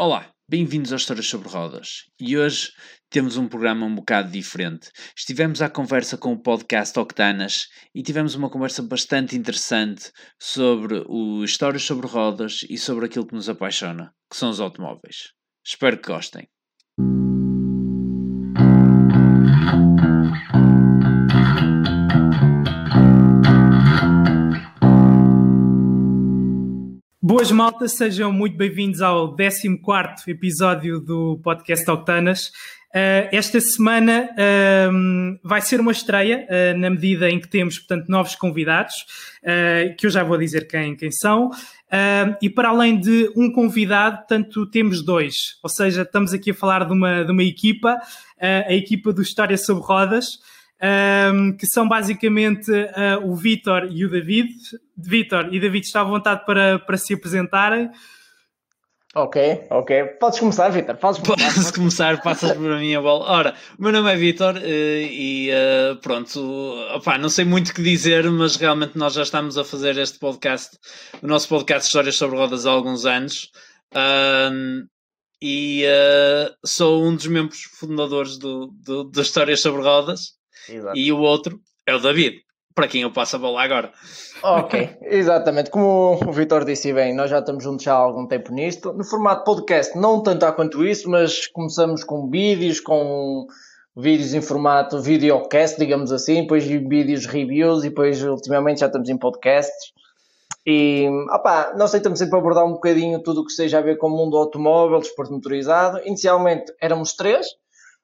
Olá, bem-vindos às Histórias sobre Rodas. E hoje temos um programa um bocado diferente. Estivemos à conversa com o podcast Octanas e tivemos uma conversa bastante interessante sobre o Histórias sobre Rodas e sobre aquilo que nos apaixona, que são os automóveis. Espero que gostem. Boas maltas, sejam muito bem-vindos ao 14 episódio do podcast Octanas. Uh, esta semana uh, vai ser uma estreia, uh, na medida em que temos, portanto, novos convidados, que eu já vou dizer quem, quem são. e para além de um convidado, tanto temos dois. Ou seja, estamos aqui a falar de uma, de uma equipa, a equipa do História sobre Rodas um, que são basicamente uh, o Vitor e o David. Vitor e David, está à vontade para, para se apresentarem. Ok, ok. Podes começar, Vitor. Podes começar. Podes começar, passas por a minha bola. Ora, o meu nome é Vitor uh, e uh, pronto, opá, não sei muito o que dizer, mas realmente nós já estamos a fazer este podcast, o nosso podcast Histórias sobre Rodas há alguns anos. e uh, sou um dos membros fundadores do, do, do Histórias sobre Rodas Exato. e o outro é o David, para quem eu passo a bola agora. Ok, exatamente. Como o Vitor disse bem, nós já estamos juntos há algum tempo nisto. No formato podcast, não tanto há quanto isso, mas começamos com vídeos, com vídeos em formato videocast, digamos assim, depois vídeos reviews e depois ultimamente já estamos em podcasts. E opa, nós tentamos sempre abordar um bocadinho tudo o que esteja a ver com o mundo automóvel, desporto motorizado. Inicialmente éramos três,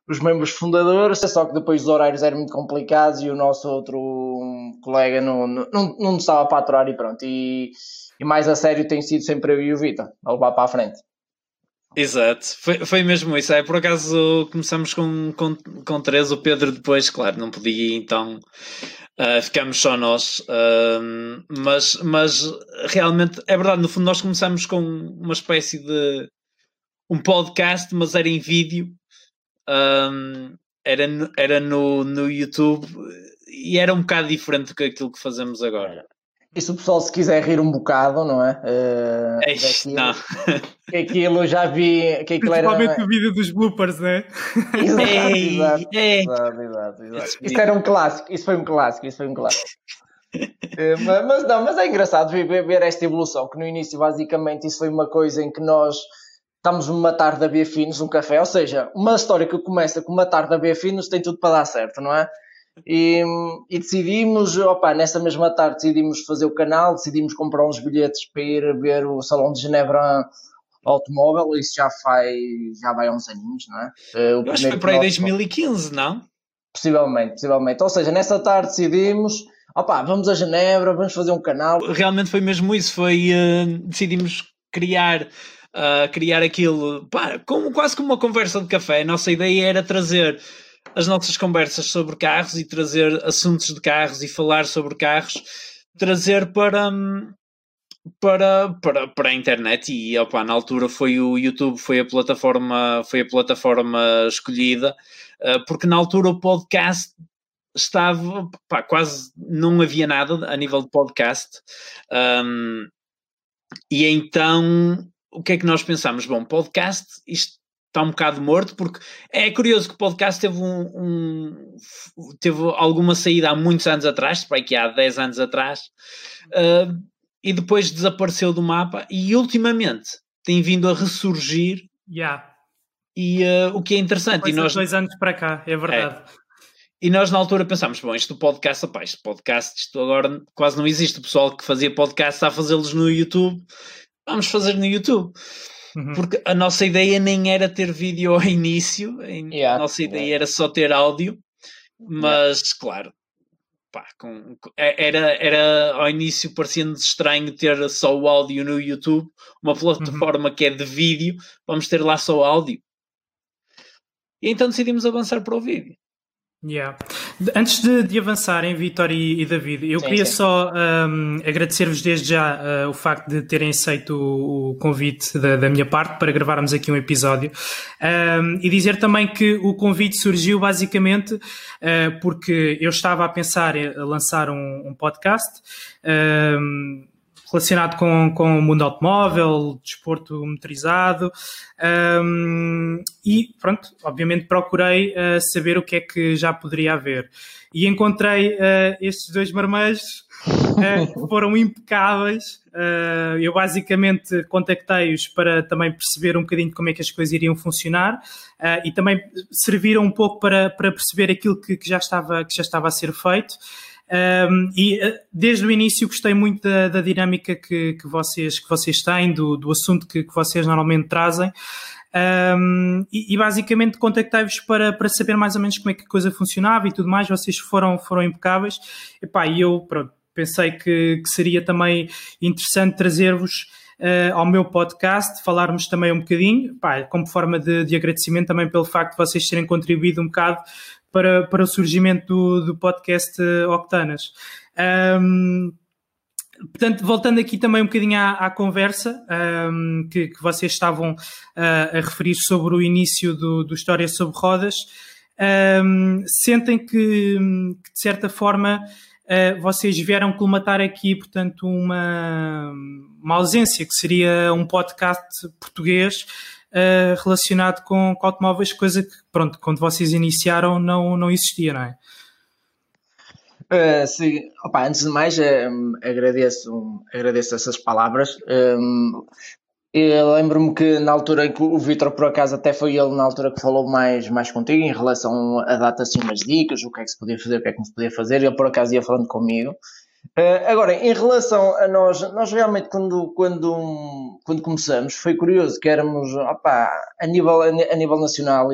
os membros fundadores, só que depois os horários eram muito complicados e o nosso outro colega não, não, não estava para aturar e pronto. E, e mais a sério tem sido sempre eu e o Vitor a levar para a frente. Exato, foi, foi mesmo isso. É, por acaso começamos com, com, com três, o Pedro depois, claro, não podia, então uh, ficamos só nós. Uh, mas, mas realmente é verdade, no fundo, nós começamos com uma espécie de um podcast, mas era em vídeo um, era, no, era no, no YouTube e era um bocado diferente do que aquilo que fazemos agora. E se o pessoal se quiser rir um bocado, não é? Uh, Eish, daquilo, não. Que aquilo já vi. Que aquilo Principalmente era... o vídeo dos bloopers, não é? Exato, ei, exato, ei. exato, exato, exato. Isso era um clássico, isso foi um clássico, isso foi um clássico. uh, mas, mas, não, mas é engraçado ver, ver esta evolução, que no início basicamente isso foi uma coisa em que nós estamos numa tarde a beber finos, um café, ou seja, uma história que começa com uma tarde a beber finos tem tudo para dar certo, não é? E, e, decidimos, opa, nessa mesma tarde decidimos fazer o canal, decidimos comprar uns bilhetes para ir ver o Salão de Genebra Automóvel, isso já faz, já vai há uns aninhos, não é? Eh, o acho que foi para aí 2015, não? Possivelmente, possivelmente. Ou seja, nessa tarde decidimos, opa, vamos a Genebra, vamos fazer um canal. Realmente foi mesmo isso, foi, uh, decidimos criar uh, criar aquilo pá, como, quase como uma conversa de café. A nossa ideia era trazer as nossas conversas sobre carros e trazer assuntos de carros e falar sobre carros, trazer para, para, para, para a internet e opa, na altura foi o YouTube foi a plataforma foi a plataforma escolhida uh, porque na altura o podcast estava pá, quase não havia nada a nível de podcast um, e então o que é que nós pensamos? Bom, podcast, isto está um bocado morto, porque é curioso que o podcast teve um, um teve alguma saída há muitos anos atrás, para que há 10 anos atrás, uh, e depois desapareceu do mapa e ultimamente tem vindo a ressurgir. Yeah. E uh, o que é interessante. e nós, dois anos para cá, é verdade. É. E nós na altura pensámos, bom, isto do podcast, isto podcast, isto agora quase não existe. O pessoal que fazia podcast está a fazê-los no YouTube vamos fazer no YouTube. Uhum. Porque a nossa ideia nem era ter vídeo ao início, yeah. a nossa ideia yeah. era só ter áudio, mas yeah. claro, pá, com, é, era, era ao início parecia-nos estranho ter só o áudio no YouTube, uma plataforma uhum. que é de vídeo, vamos ter lá só áudio. E então decidimos avançar para o vídeo. Yeah. Antes de, de avançarem, Vitor e, e, David, eu sim, queria sim. só um, agradecer-vos desde já uh, o facto de terem aceito o, o convite da, da, minha parte para gravarmos aqui um episódio um, e dizer também que o convite surgiu basicamente uh, porque eu estava a pensar em lançar um, um podcast. Um, relacionado com, com o mundo automóvel, desporto motorizado, um, e pronto, obviamente procurei uh, saber o que é que já poderia haver. E encontrei uh, estes dois marmanjos uh, foram impecáveis. Uh, eu basicamente contactei-os para também perceber um bocadinho como é que as coisas iriam funcionar uh, e também serviram um pouco para, para perceber aquilo que, que já estava, que já estava a ser feito. Um, e desde o início gostei muito da, da dinâmica que, que, vocês, que vocês têm, do, do assunto que, que vocês normalmente trazem. Um, e, e, basicamente contactei-vos para, para saber mais ou menos como é que a coisa funcionava e tudo mais. Vocês foram, foram impecáveis. E eu, pronto, pensei que, que seria também interessante trazer-vos uh, ao meu podcast, falarmos também um bocadinho, pá, como forma de, de, agradecimento também pelo facto de vocês terem contribuído um bocado para, para o surgimento do, do podcast Octanas. Um, Portanto, voltando aqui também um bocadinho à, à conversa um, que, que, vocês estavam uh, a referir sobre o início do, do História sobre Rodas, um, sentem que, que, de certa forma, uh, vocês vieram colmatar aqui, portanto, uma, uma ausência, que seria um podcast português uh, relacionado com, com, automóveis, coisa que, pronto, quando vocês iniciaram não, não existia, não é? Uh, sim, Opa, antes de mais, um, agradeço, agradeço essas palavras. Um, Lembro-me que na altura em que o Vitor, por acaso, até foi ele na altura que falou mais, mais contigo em relação a dar assim umas dicas, o que é que se podia fazer, o que é que não se podia fazer, ele por acaso ia falando comigo. Uh, agora, em relação a nós, nós realmente quando, quando, quando começamos foi curioso que éramos, opa, a nível, a nível nacional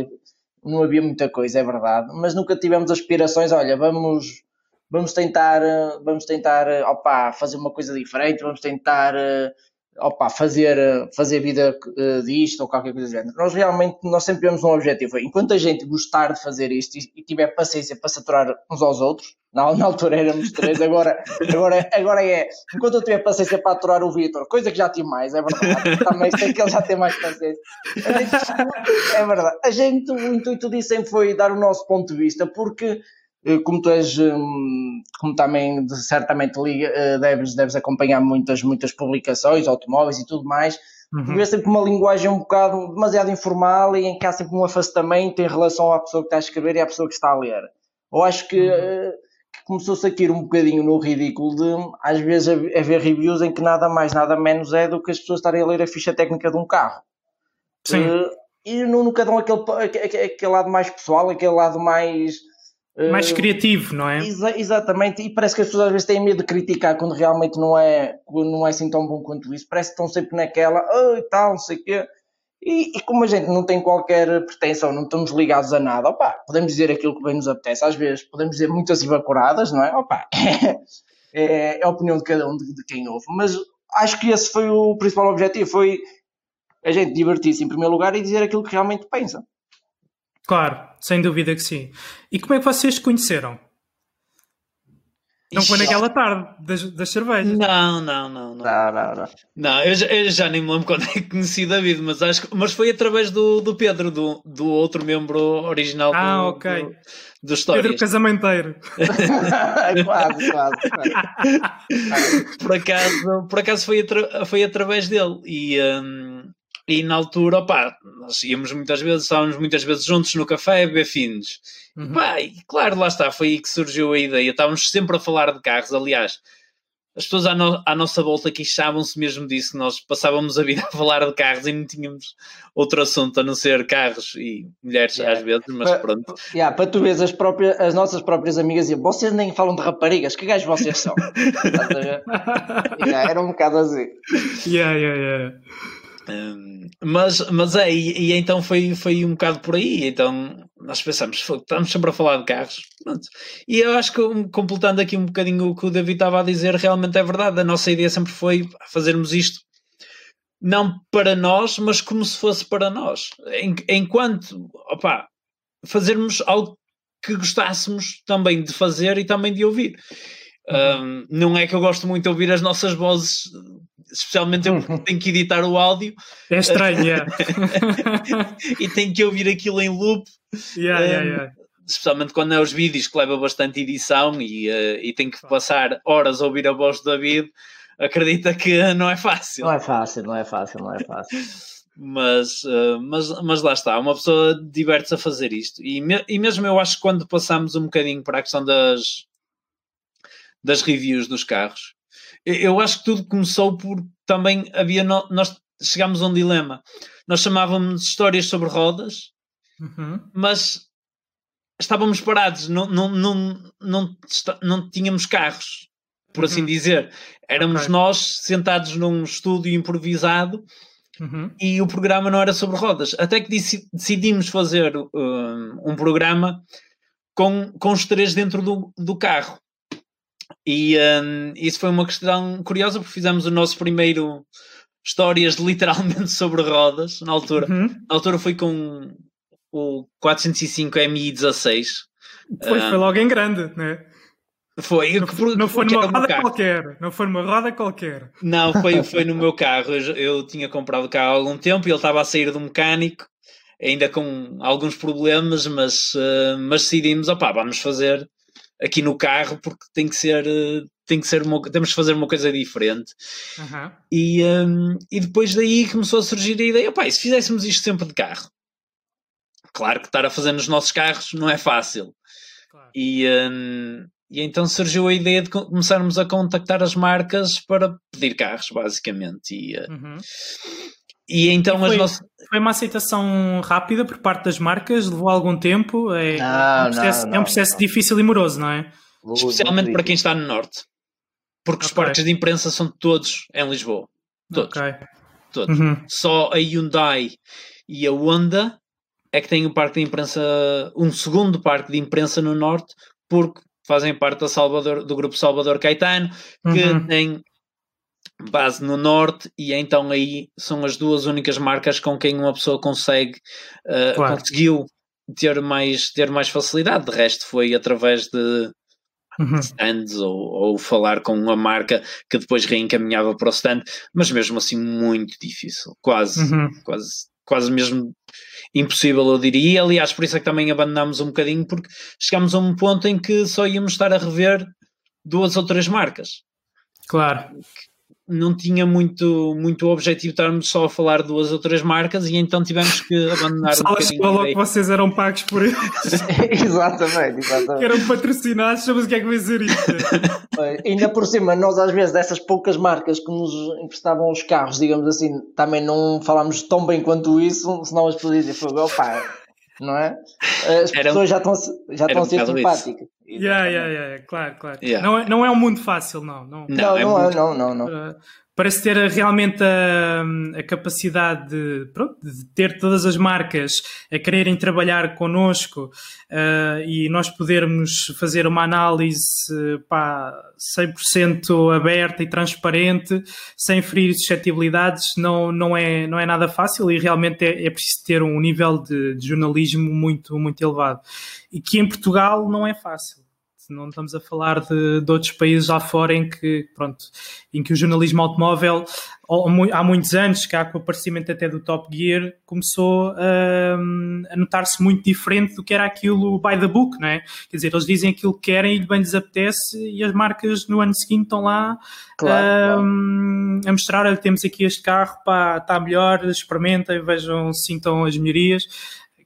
não havia muita coisa, é verdade, mas nunca tivemos aspirações, olha, vamos, vamos tentar, vamos tentar, opa, fazer uma coisa diferente, vamos tentar opa, fazer, fazer vida disto ou qualquer coisa do género. Nós realmente, nós sempre temos um objetivo. Enquanto a gente gostar de fazer isto e, e tiver paciência para saturar uns aos outros, na, na altura éramos três, agora, agora, agora é, enquanto eu tiver paciência para aturar o Vitor, coisa que já tive mais, é verdade, também sei que ele já tem mais paciência. Gente, é verdade. A gente, o intuito disso sempre foi dar o nosso ponto de vista, porque eh, como tu és, hum, como também certamente eh, deves, deves acompanhar muitas, muitas publicações, automóveis e tudo mais, uhum. vê sempre uma linguagem um bocado demasiado informal e em que há sempre um afastamento em relação à pessoa que está a escrever e à pessoa que está a ler. Eu acho que, uhum. Começou-se a cair um bocadinho no ridículo de, às vezes, haver reviews em que nada mais, nada menos é do que as pessoas estarem a ler a ficha técnica de um carro. Sim. Uh, e nunca dão aquele, aquele lado mais pessoal, aquele lado mais mais uh, criativo, não é? Exa exatamente, e parece que as pessoas às vezes têm medo de criticar quando realmente não é, não é assim tão bom quanto isso. Parece que estão sempre naquela, oh, e tal, não sei o quê. E, e, como a gente não tem qualquer pretensão, não estamos ligados a nada, opa, podemos dizer aquilo que bem nos apetece. Às vezes podemos dizer muitas evaporadas, não é? Opa, é, é a opinião de cada um, de, de quem ouve. Mas acho que esse foi o principal objetivo, foi a gente divertir-se em primeiro lugar e dizer aquilo que realmente pensa. Claro, sem dúvida que sim. E como é que vocês se conheceram? Não foi naquela tarde das, das cervejas? Não, não, não. Não, não, não. Não, não eu, já, eu, já, nem me lembro quando é que conheci David, mas, acho que, mas foi através do, do Pedro, do, do outro membro original ah, do, ok. do, do Histórias. Pedro Casamenteiro. quase, quase, quase. por, acaso, por acaso foi, atra, foi através dele e. Um, e na altura, opá, nós íamos muitas vezes, estávamos muitas vezes juntos no café a beber fins. Uhum. Pá, e claro, lá está, foi aí que surgiu a ideia. Estávamos sempre a falar de carros, aliás. As pessoas à, no, à nossa volta queixavam-se mesmo disso, nós passávamos a vida a falar de carros e não tínhamos outro assunto a não ser carros e mulheres yeah. às vezes, mas pronto. Yeah, para tu veres as, próprias, as nossas próprias amigas diziam, vocês nem falam de raparigas, que gajos vocês são? yeah, era um bocado assim. Yeah, yeah, yeah mas, mas é, e, e, então foi, foi um bocado por aí. Então nós pensamos, estamos sempre a falar de carros. Pronto. E eu acho que, completando aqui um bocadinho o que o David estava a dizer, realmente é verdade. A nossa ideia sempre foi fazermos isto não para nós, mas como se fosse para nós. Enquanto, opa, fazermos algo que gostássemos também de fazer e também de ouvir. Um, não é que eu gosto muito de ouvir as nossas vozes, especialmente eu porque tenho que editar o áudio. É estranho, yeah. e tenho que ouvir aquilo em loop. Yeah, um, yeah, yeah. Especialmente quando é os vídeos que leva bastante edição e, uh, e tenho que passar horas a ouvir a voz do David. acredita que não é fácil. Não é fácil, não é fácil, não é fácil. mas, uh, mas, mas lá está, uma pessoa diverte-se a fazer isto. E, me, e mesmo eu acho que quando passamos um bocadinho para a questão das, das reviews dos carros, eu, acho que tudo começou por também havia. No, nós chegámos a um dilema. Nós chamávamos histórias sobre rodas, uhum. mas estávamos parados, não, não, não, não, não tínhamos carros, por assim uhum. dizer. Éramos okay. nós sentados num estúdio improvisado uhum. e o programa não era sobre rodas. Até que decidimos fazer um, um programa com, com os três dentro do, do carro. E um, isso foi uma questão curiosa porque fizemos o nosso primeiro histórias literalmente sobre rodas na altura. Uhum. Na altura foi com o 405 MI16. Foi, uh, foi logo em grande, né? Foi. Não, por, não foi numa roda qualquer. Não foi numa roda qualquer. Não, foi, foi no meu carro. Eu, eu tinha comprado o carro há algum tempo e ele estava a sair do mecânico, ainda com alguns problemas, mas, uh, mas decidimos, opá, vamos fazer aqui no carro porque tem que ser uh, tem que ser uma, temos que fazer uma coisa diferente. Uhum. E, um, e depois daí começou a surgir a ideia: pá, e se fizéssemos isto sempre de carro? Claro que estar a fazer nos nossos carros não é fácil. Claro. E, um, e então surgiu a ideia de começarmos a contactar as marcas para pedir carros, basicamente. E, uh, uhum. E então e foi, as nossas. Foi uma aceitação rápida por parte das marcas? Levou algum tempo? É, não, é um processo, não, não, é um processo difícil e moroso, não é? Especialmente para quem está no Norte. Porque okay. os parques de imprensa são todos em Lisboa. Todos. Okay. Todos. Uhum. Só a Hyundai e a Honda é que têm um parque de imprensa, um segundo parque de imprensa no Norte, porque fazem parte da Salvador, do grupo Salvador Caetano, que uhum. tem base no Norte, e então aí são as duas únicas marcas com quem uma pessoa consegue, uh, claro. conseguiu ter mais, ter mais facilidade. De resto, foi através de uhum. stands ou, ou, falar com uma marca que depois reencaminhava para o stand, mas mesmo assim muito difícil, quase, uhum. quase, quase mesmo impossível, eu diria. E, aliás, por isso é que também abandonámos um bocadinho, porque chegámos a um ponto em que só íamos estar a rever duas ou três marcas. Claro não tinha muito, muito objetivo estarmos só a falar duas ou três marcas e então tivemos que abandonar Só um bocadinho. Falou que vocês eram pagos por eles. exatamente, exatamente. Que eram patrocinados, sabes o que é que vai dizer isto? Ainda por cima, nós às vezes dessas poucas marcas que nos emprestavam os carros, digamos assim, também não falámos tão bem quanto isso, senão as pessoas dizem, opa, não é? As pessoas era, já estão, já estão a ser simpáticas. Yeah, yeah, yeah, claro, claro. Yeah. Não, é, não é um mundo fácil, não. Não, não, é não, é, não, não, não. Uh, parece ter realmente a, a capacidade de, pronto, de, ter todas as marcas a quererem trabalhar connosco uh, e nós podermos fazer uma análise pá, 100% aberta e transparente, sem ferir suscetibilidades, não, não, é, não é nada fácil e realmente é, é preciso ter um nível de, de jornalismo muito, muito elevado. E que em Portugal não é fácil não estamos a falar de, de, outros países lá fora em que, pronto, em que o jornalismo automóvel, há muitos anos, cá com o aparecimento até do Top Gear, começou a, a notar-se muito diferente do que era aquilo by the book, não é? Quer dizer, eles dizem aquilo que querem e bem lhes apetece e as marcas no ano seguinte estão lá claro, um, claro. a mostrar, temos aqui este carro, pá, está melhor, experimentem, vejam, sintam as melhorias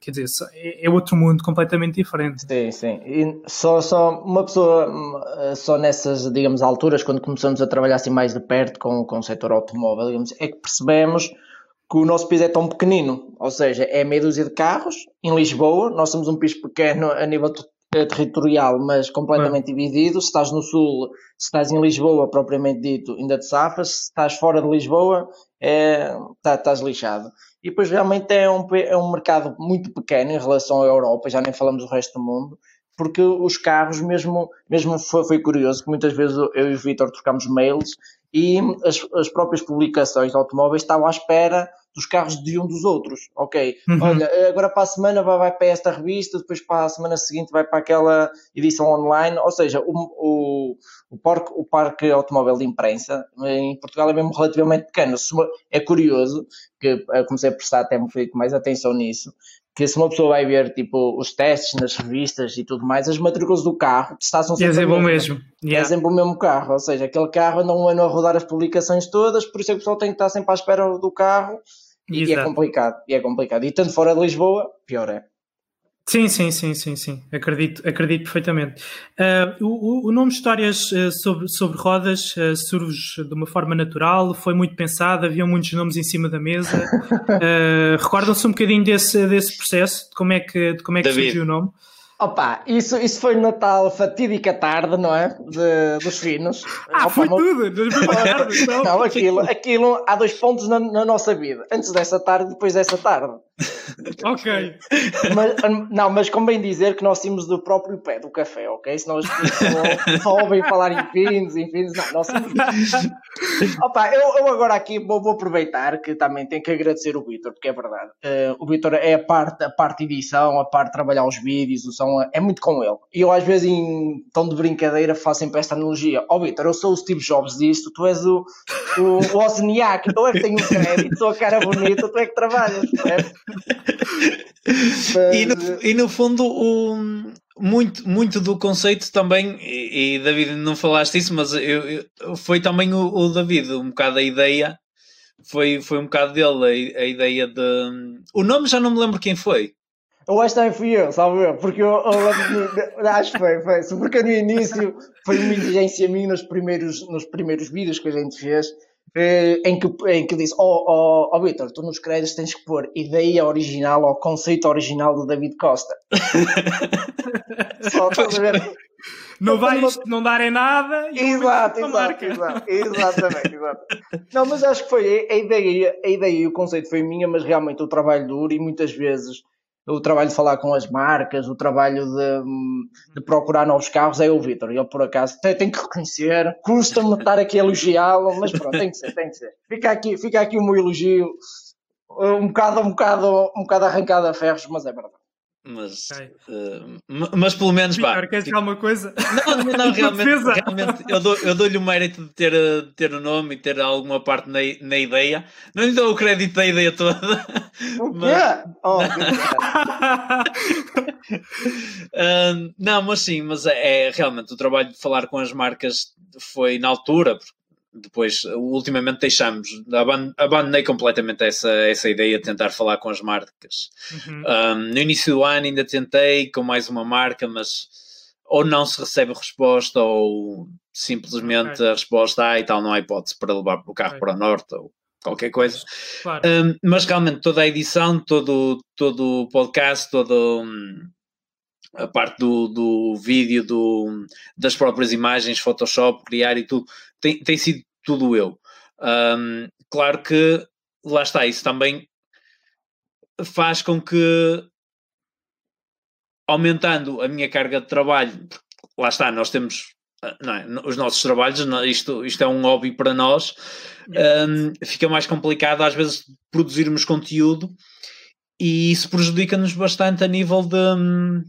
quer dizer, é, é outro mundo completamente diferente. Sim, sim. E só, só uma pessoa, só nessas, digamos, alturas, quando começamos a trabalhar assim mais de perto com, com o setor automóvel, digamos, é que percebemos que o nosso piso é tão pequenino, ou seja, é meia dúzia de carros em Lisboa, nós somos um piso pequeno a nível eh, territorial, mas completamente dividido. Se estás no sul, se estás em Lisboa, propriamente dito, ainda te safas. Se estás fora de Lisboa, é, tá, estás lixado. E depois realmente é um, é um mercado muito pequeno em relação à Europa, já nem falamos do resto do mundo, porque os carros, mesmo, mesmo foi, foi curioso, que muitas vezes eu e o Vitor trocamos mails e as, as próprias publicações de automóveis estavam à espera dos carros de um dos outros. Ok, uhum. olha, agora para a semana vai, vai, para esta revista, depois para a semana seguinte vai para aquela edição online. Ou seja, o, o, o, parque, o parque automóvel de imprensa em Portugal é mesmo relativamente pequeno. É curioso, que eu comecei a prestar até um pouco mais atenção nisso, que se uma pessoa vai ver tipo os testes nas revistas e tudo mais, as matrículas do carro está são sempre, é sempre o mesmo. Yeah. É sempre o mesmo carro, ou seja, aquele carro anda um ano a rodar as publicações todas, por isso é que o pessoal tem que estar sempre à espera do carro e, e é complicado, e é complicado. E tanto fora de Lisboa, pior é. Sim, sim, sim, sim, sim. Acredito, acredito perfeitamente. Uh, o, o, nome Histórias uh, sobre, sobre Rodas uh, surge de uma forma natural, foi muito pensado, havia muitos nomes em cima da mesa. Recordam-se um bocadinho desse, desse processo, de como é que, de como é que surgiu o nome? Opa, isso, isso foi no Natal fatídica tarde, não é? De, dos finos. Ah, Opa, foi não... tudo! Tarde, então. não, aquilo, aquilo há dois pontos na, na, nossa vida. Antes dessa tarde, depois dessa tarde. ok. Mas, não, mas convém dizer que nós tínhamos do próprio pé do café, ok? Se nós só ouvem falar em fins, em fins, não, nós Opa, eu, eu agora aqui vou, vou, aproveitar que também tenho que agradecer o Vitor, porque é verdade. Uh, o Vitor é a parte, a parte de edição, a parte de trabalhar os vídeos, o som, é muito com ele. E eu às vezes em tom de brincadeira faço sempre esta analogia. Ó oh, Vitor, eu sou o Steve Jobs disto, tu és o, o, o Ozniak, tu é que tenho o crédito, sou a cara bonita, tu é que trabalhas, Mas... E, no, e no fundo o, muito, muito do conceito também, e, e David não falaste isso, mas eu, eu, foi também o, o, David, um bocado a ideia, foi, foi um bocado dele a, a, ideia de. O nome já não me lembro quem foi. Eu acho que também fui eu, salvo eu, porque eu, eu acho que foi, foi, porque no início foi uma inteligência minha nos primeiros, nos primeiros vídeos que a gente fez, em que, em que disse: Ó oh, oh, oh, Vitor, tu nos créditos tens que pôr ideia original ou conceito original do David Costa. Só estás a ver? Não vai não dar em nada e exato, exato, exato, exatamente, exato. Não, mas acho que foi a ideia, a ideia e o conceito foi minha, mas realmente o trabalho duro e muitas vezes o trabalho de falar com as marcas, o trabalho de, de procurar novos carros é o Vitor. Eu, por acaso, tenho que reconhecer, custa-me estar aqui a elogiá-lo, mas pronto, tem que ser, tem que ser. Fica aqui, fica aqui o meu elogio, um bocado, um bocado, um bocado arrancado a ferros, mas é verdade. Mas, okay. uh, mas pelo menos vá. Queres dizer alguma coisa? Não, não realmente, realmente eu, dou, eu dou-lhe o mérito de ter, de ter o nome e ter alguma parte na, na ideia. Não lhe dou o crédito da ideia toda. O quê? Mas... Oh, uh, não, mas sim, mas é, é, realmente o trabalho de falar com as marcas foi na altura, depois, ultimamente deixamos, abandonei completamente essa, essa ideia de tentar falar com as marcas. Uhum. Um, no início do ano ainda tentei com mais uma marca, mas ou não se recebe resposta ou simplesmente okay. a resposta ah, e tal, não há hipótese para levar o carro okay. para o norte ou qualquer coisa. Claro. Um, mas realmente toda a edição, todo, todo o podcast, todo um, a parte do, do vídeo, do, das próprias imagens, Photoshop, criar e tudo, tem, tem sido tudo eu. Um, claro que lá está, isso também faz com que aumentando a minha carga de trabalho, lá está, nós temos é, os nossos trabalhos, isto, isto é um hobby para nós, um, fica mais complicado às vezes produzirmos conteúdo e isso prejudica-nos bastante a nível de, hum,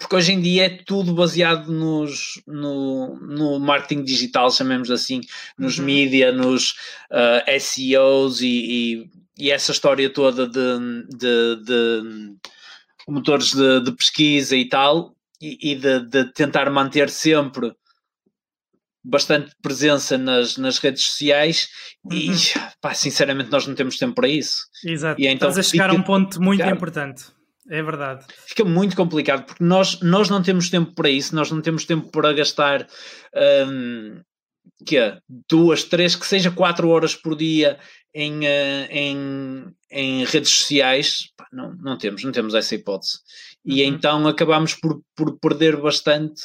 porque hoje em dia é tudo baseado nos, no, no marketing digital, chamemos assim, nos uhum. mídia, nos uh, eh, SEOs e, e, e, essa história toda de, de, de motores de, de, pesquisa e tal, e, e de, tentar manter sempre bastante presença nas, nas redes sociais uhum. e pá, sinceramente nós não temos tempo para isso. Exato, e então, estás a chegar a um ponto muito importante. É verdade. Fica muito complicado porque nós, nós não temos tempo para isso, nós não temos tempo para gastar um, que é, duas, três, que seja quatro horas por dia em, uh, em, em redes sociais. Pá, não, não temos, não temos essa hipótese. E uhum. então acabamos por, por perder bastante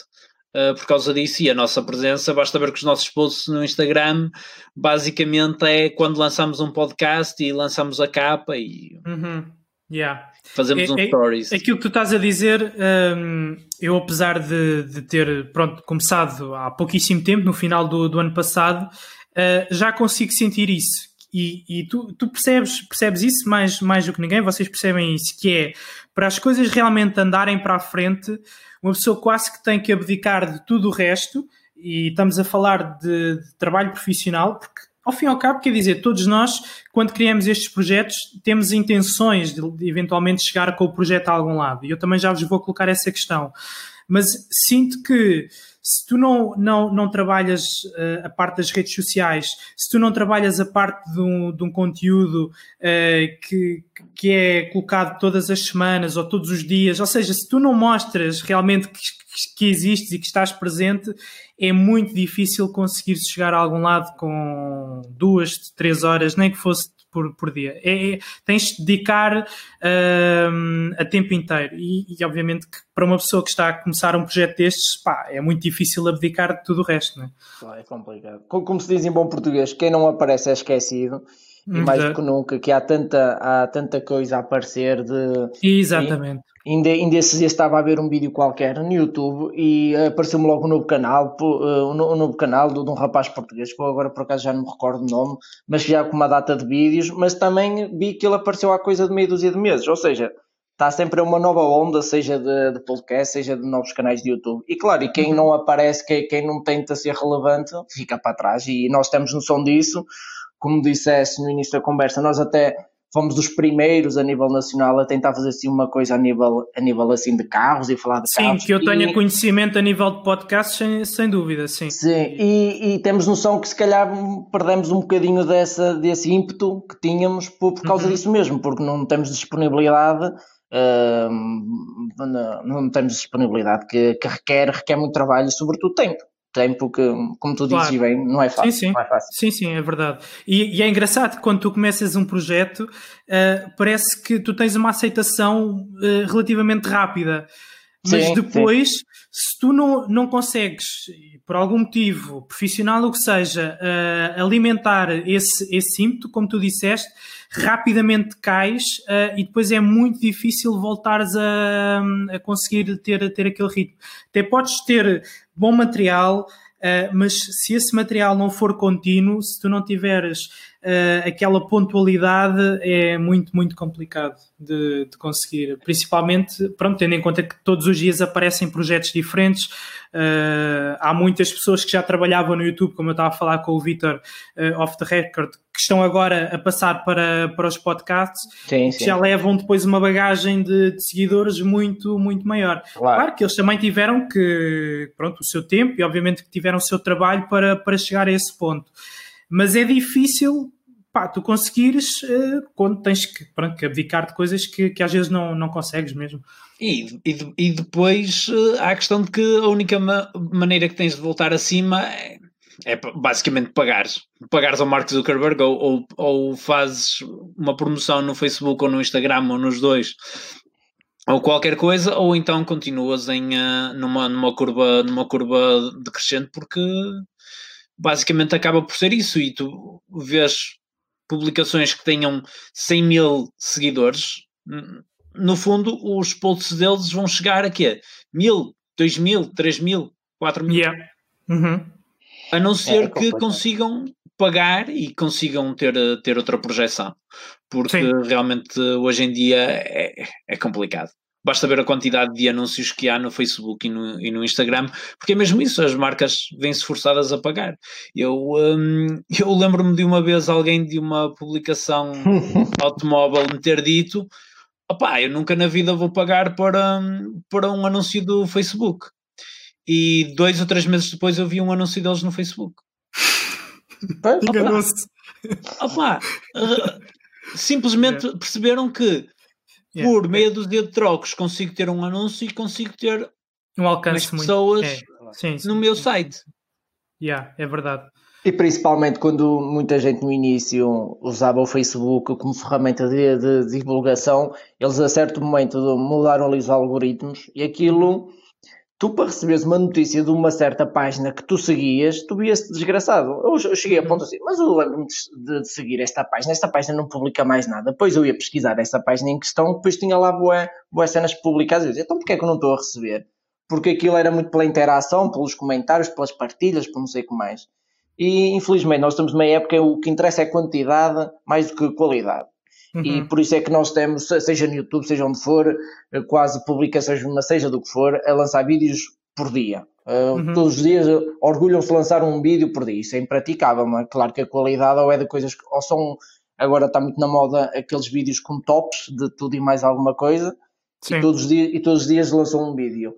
uh, por causa disso e a nossa presença. Basta ver que os nossos posts no Instagram basicamente é quando lançamos um podcast e lançamos a capa e. Uhum. Yeah. Fazemos é, um é, stories. Aquilo que tu estás a dizer, um, eu apesar de, de, ter pronto, começado há pouquíssimo tempo, no final do, do ano passado, uh, já consigo sentir isso. E, e tu, tu, percebes, percebes isso mais, mais do que ninguém, vocês percebem isso, que é para as coisas realmente andarem para a frente, uma pessoa quase que tem que abdicar de tudo o resto, e estamos a falar de, de trabalho profissional, porque ao fim e ao cabo, quer dizer, todos nós, quando criamos estes projetos, temos intenções de, eventualmente chegar com o projeto a algum lado. E eu também já vos vou colocar essa questão. Mas sinto que se tu não, não, não trabalhas uh, a parte das redes sociais, se tu não trabalhas a parte de um, de um conteúdo uh, que, que é colocado todas as semanas ou todos os dias, ou seja, se tu não mostras realmente que, que existes e que estás presente, é muito difícil conseguir chegar a algum lado com duas, três horas, nem que fosse por, por dia. É, é, tens de dedicar uh, a tempo inteiro. E, e, obviamente que para uma pessoa que está a começar um projeto destes, pá, é muito difícil abdicar de tudo o resto, não é? É complicado. Como, como se diz em bom português, quem não aparece é esquecido. E mais do que nunca, que há tanta, há tanta coisa a aparecer de. Exatamente. Ainda, ainda esses dias estava a ver um vídeo qualquer no YouTube e apareceu-me logo um novo canal, uh, um novo canal de, um rapaz português, que agora por acaso já não me recordo o nome, mas já com uma data de vídeos, mas também vi que ele apareceu há coisa de meia dúzia de meses, ou seja, está sempre uma nova onda, seja de, de, podcast, seja de novos canais de YouTube. E claro, e quem não aparece, quem, quem não tenta ser relevante, fica para trás. E nós temos noção disso, como disseste no início da conversa, nós até fomos dos primeiros a nível nacional a tentar fazer assim uma coisa a nível, a nível assim de carros e falar de sim, carros. Sim, que eu tenha e... conhecimento a nível de podcast, sem, sem dúvida, sim. Sim, e, e, temos noção que se calhar perdemos um bocadinho dessa, desse ímpeto que tínhamos por, por causa uhum. disso mesmo, porque não temos disponibilidade. Uh, não, não temos disponibilidade que, que requer, requer muito trabalho e sobretudo tempo tempo que, como tu dizes claro. bem, não é fácil. Sim, sim. Não é fácil. sim, sim, é verdade. E, e, é engraçado que quando tu começas um projeto, uh, parece que tu tens uma aceitação uh, relativamente rápida. Mas sim, depois, se tu não, não consegues, por algum motivo, profissional ou que seja, uh, alimentar esse, esse ímpeto, como tu disseste, rapidamente cais uh, e depois é muito difícil voltares a, a conseguir ter, ter aquele ritmo. Até podes ter bom material, Uh, mas se esse material não for contínuo, se tu não tiveres uh, aquela pontualidade, é muito, muito complicado de, de, conseguir. Principalmente, pronto, tendo em conta que todos os dias aparecem projetos diferentes. Uh, há muitas pessoas que já trabalhavam no YouTube, como eu estava a falar com o Vitor off the record, que estão agora a passar para, para os podcasts, sim, sim. que já levam depois uma bagagem de, de seguidores muito, muito maior. Claro. claro. que eles também tiveram que, pronto, o seu tempo e obviamente que tiveram o seu trabalho para, para chegar a esse ponto. Mas é difícil pá, tu conseguires uh, quando tens que, pronto, que abdicar de coisas que, que às vezes não, não consegues mesmo. E, e, e depois uh, há a questão de que a única ma maneira que tens de voltar acima é é basicamente pagares. Pagares ao Mark Zuckerberg ou, ou, ou, fazes uma promoção no Facebook ou no Instagram ou nos dois ou qualquer coisa, ou então continuas em, uh, numa, numa, curva, numa curva decrescente porque basicamente acaba por ser isso e tu vês publicações que tenham 100 mil seguidores no fundo os posts deles vão chegar a quê? Mil, dois mil, três mil, quatro mil yeah. Uhum. A não ser é, que consigam pagar e consigam ter, ter outra projeção. Porque Sim. realmente hoje em dia é, é complicado. Basta ver a quantidade de anúncios que há no Facebook e no, e no Instagram, porque é mesmo isso, as marcas vêm-se forçadas a pagar. Eu, um, eu lembro-me de uma vez alguém de uma publicação automóvel me ter dito: opá, eu nunca na vida vou pagar para, para um anúncio do Facebook e dois ou três meses depois eu vi um anúncio deles no Facebook. Enganou-se. Opa, uh, simplesmente yeah. perceberam que yeah. por meia dúzia de trocos consigo ter um anúncio e consigo ter um alcance pessoas é. sim, sim, no meu site. Yeah, é verdade. E principalmente quando muita gente no início usava o Facebook como ferramenta de, de divulgação, eles a certo momento mudaram ali os algoritmos e aquilo tu para receberes uma notícia de uma certa página que tu seguias, tu vias-te desgraçado. Eu, eu, cheguei a uhum. ponto assim, mas eu lembro-me de, de, seguir esta página, esta página não publica mais nada. Depois eu ia pesquisar essa página em questão, depois tinha lá boas, boas cenas publicadas. Eu dizia, então porquê é que eu não estou a receber? Porque aquilo era muito pela interação, pelos comentários, pelas partilhas, por não sei o que mais. E infelizmente nós estamos numa época o que interessa é quantidade mais do que qualidade. Uhum. E por isso é que nós temos, seja no YouTube, seja onde for, quase publicações, seja do que for, a lançar vídeos por dia. Uh, uhum. Todos os dias orgulham-se de lançar um vídeo por dia. Isso é impraticável, mas claro que a qualidade ou é de coisas que ou são agora está muito na moda aqueles vídeos com tops de tudo e mais alguma coisa e todos, os dias, e todos os dias lançam um vídeo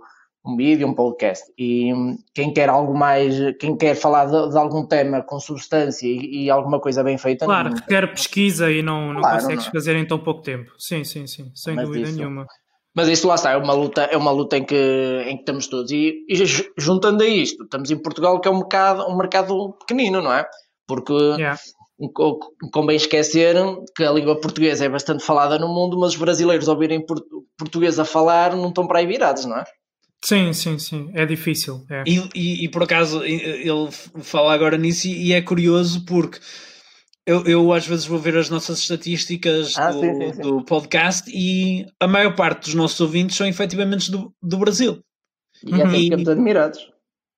um vídeo, um podcast e quem quer algo mais, quem quer falar de, de algum tema com substância e, e, alguma coisa bem feita claro, não, quer pesquisa e não, não claro, consegues não. fazer em tão pouco tempo sim, sim, sim, sem mas dúvida isso, nenhuma mas isso lá está, é uma luta, é uma luta em que, em que estamos todos e, e juntando a isto, estamos em Portugal que é um mercado, um mercado pequenino, não é? Porque yeah convém esquecer que a língua portuguesa é bastante falada no mundo, mas os brasileiros ouvirem português a falar não estão para aí virados, não é? Sim, sim, sim, é difícil. É. E, e, e, por acaso ele fala agora nisso e, é curioso porque eu, eu, às vezes vou ver as nossas estatísticas ah, do, sim, sim, sim. do, podcast e a maior parte dos nossos ouvintes são efetivamente do, do Brasil. E é assim ficamos admirados.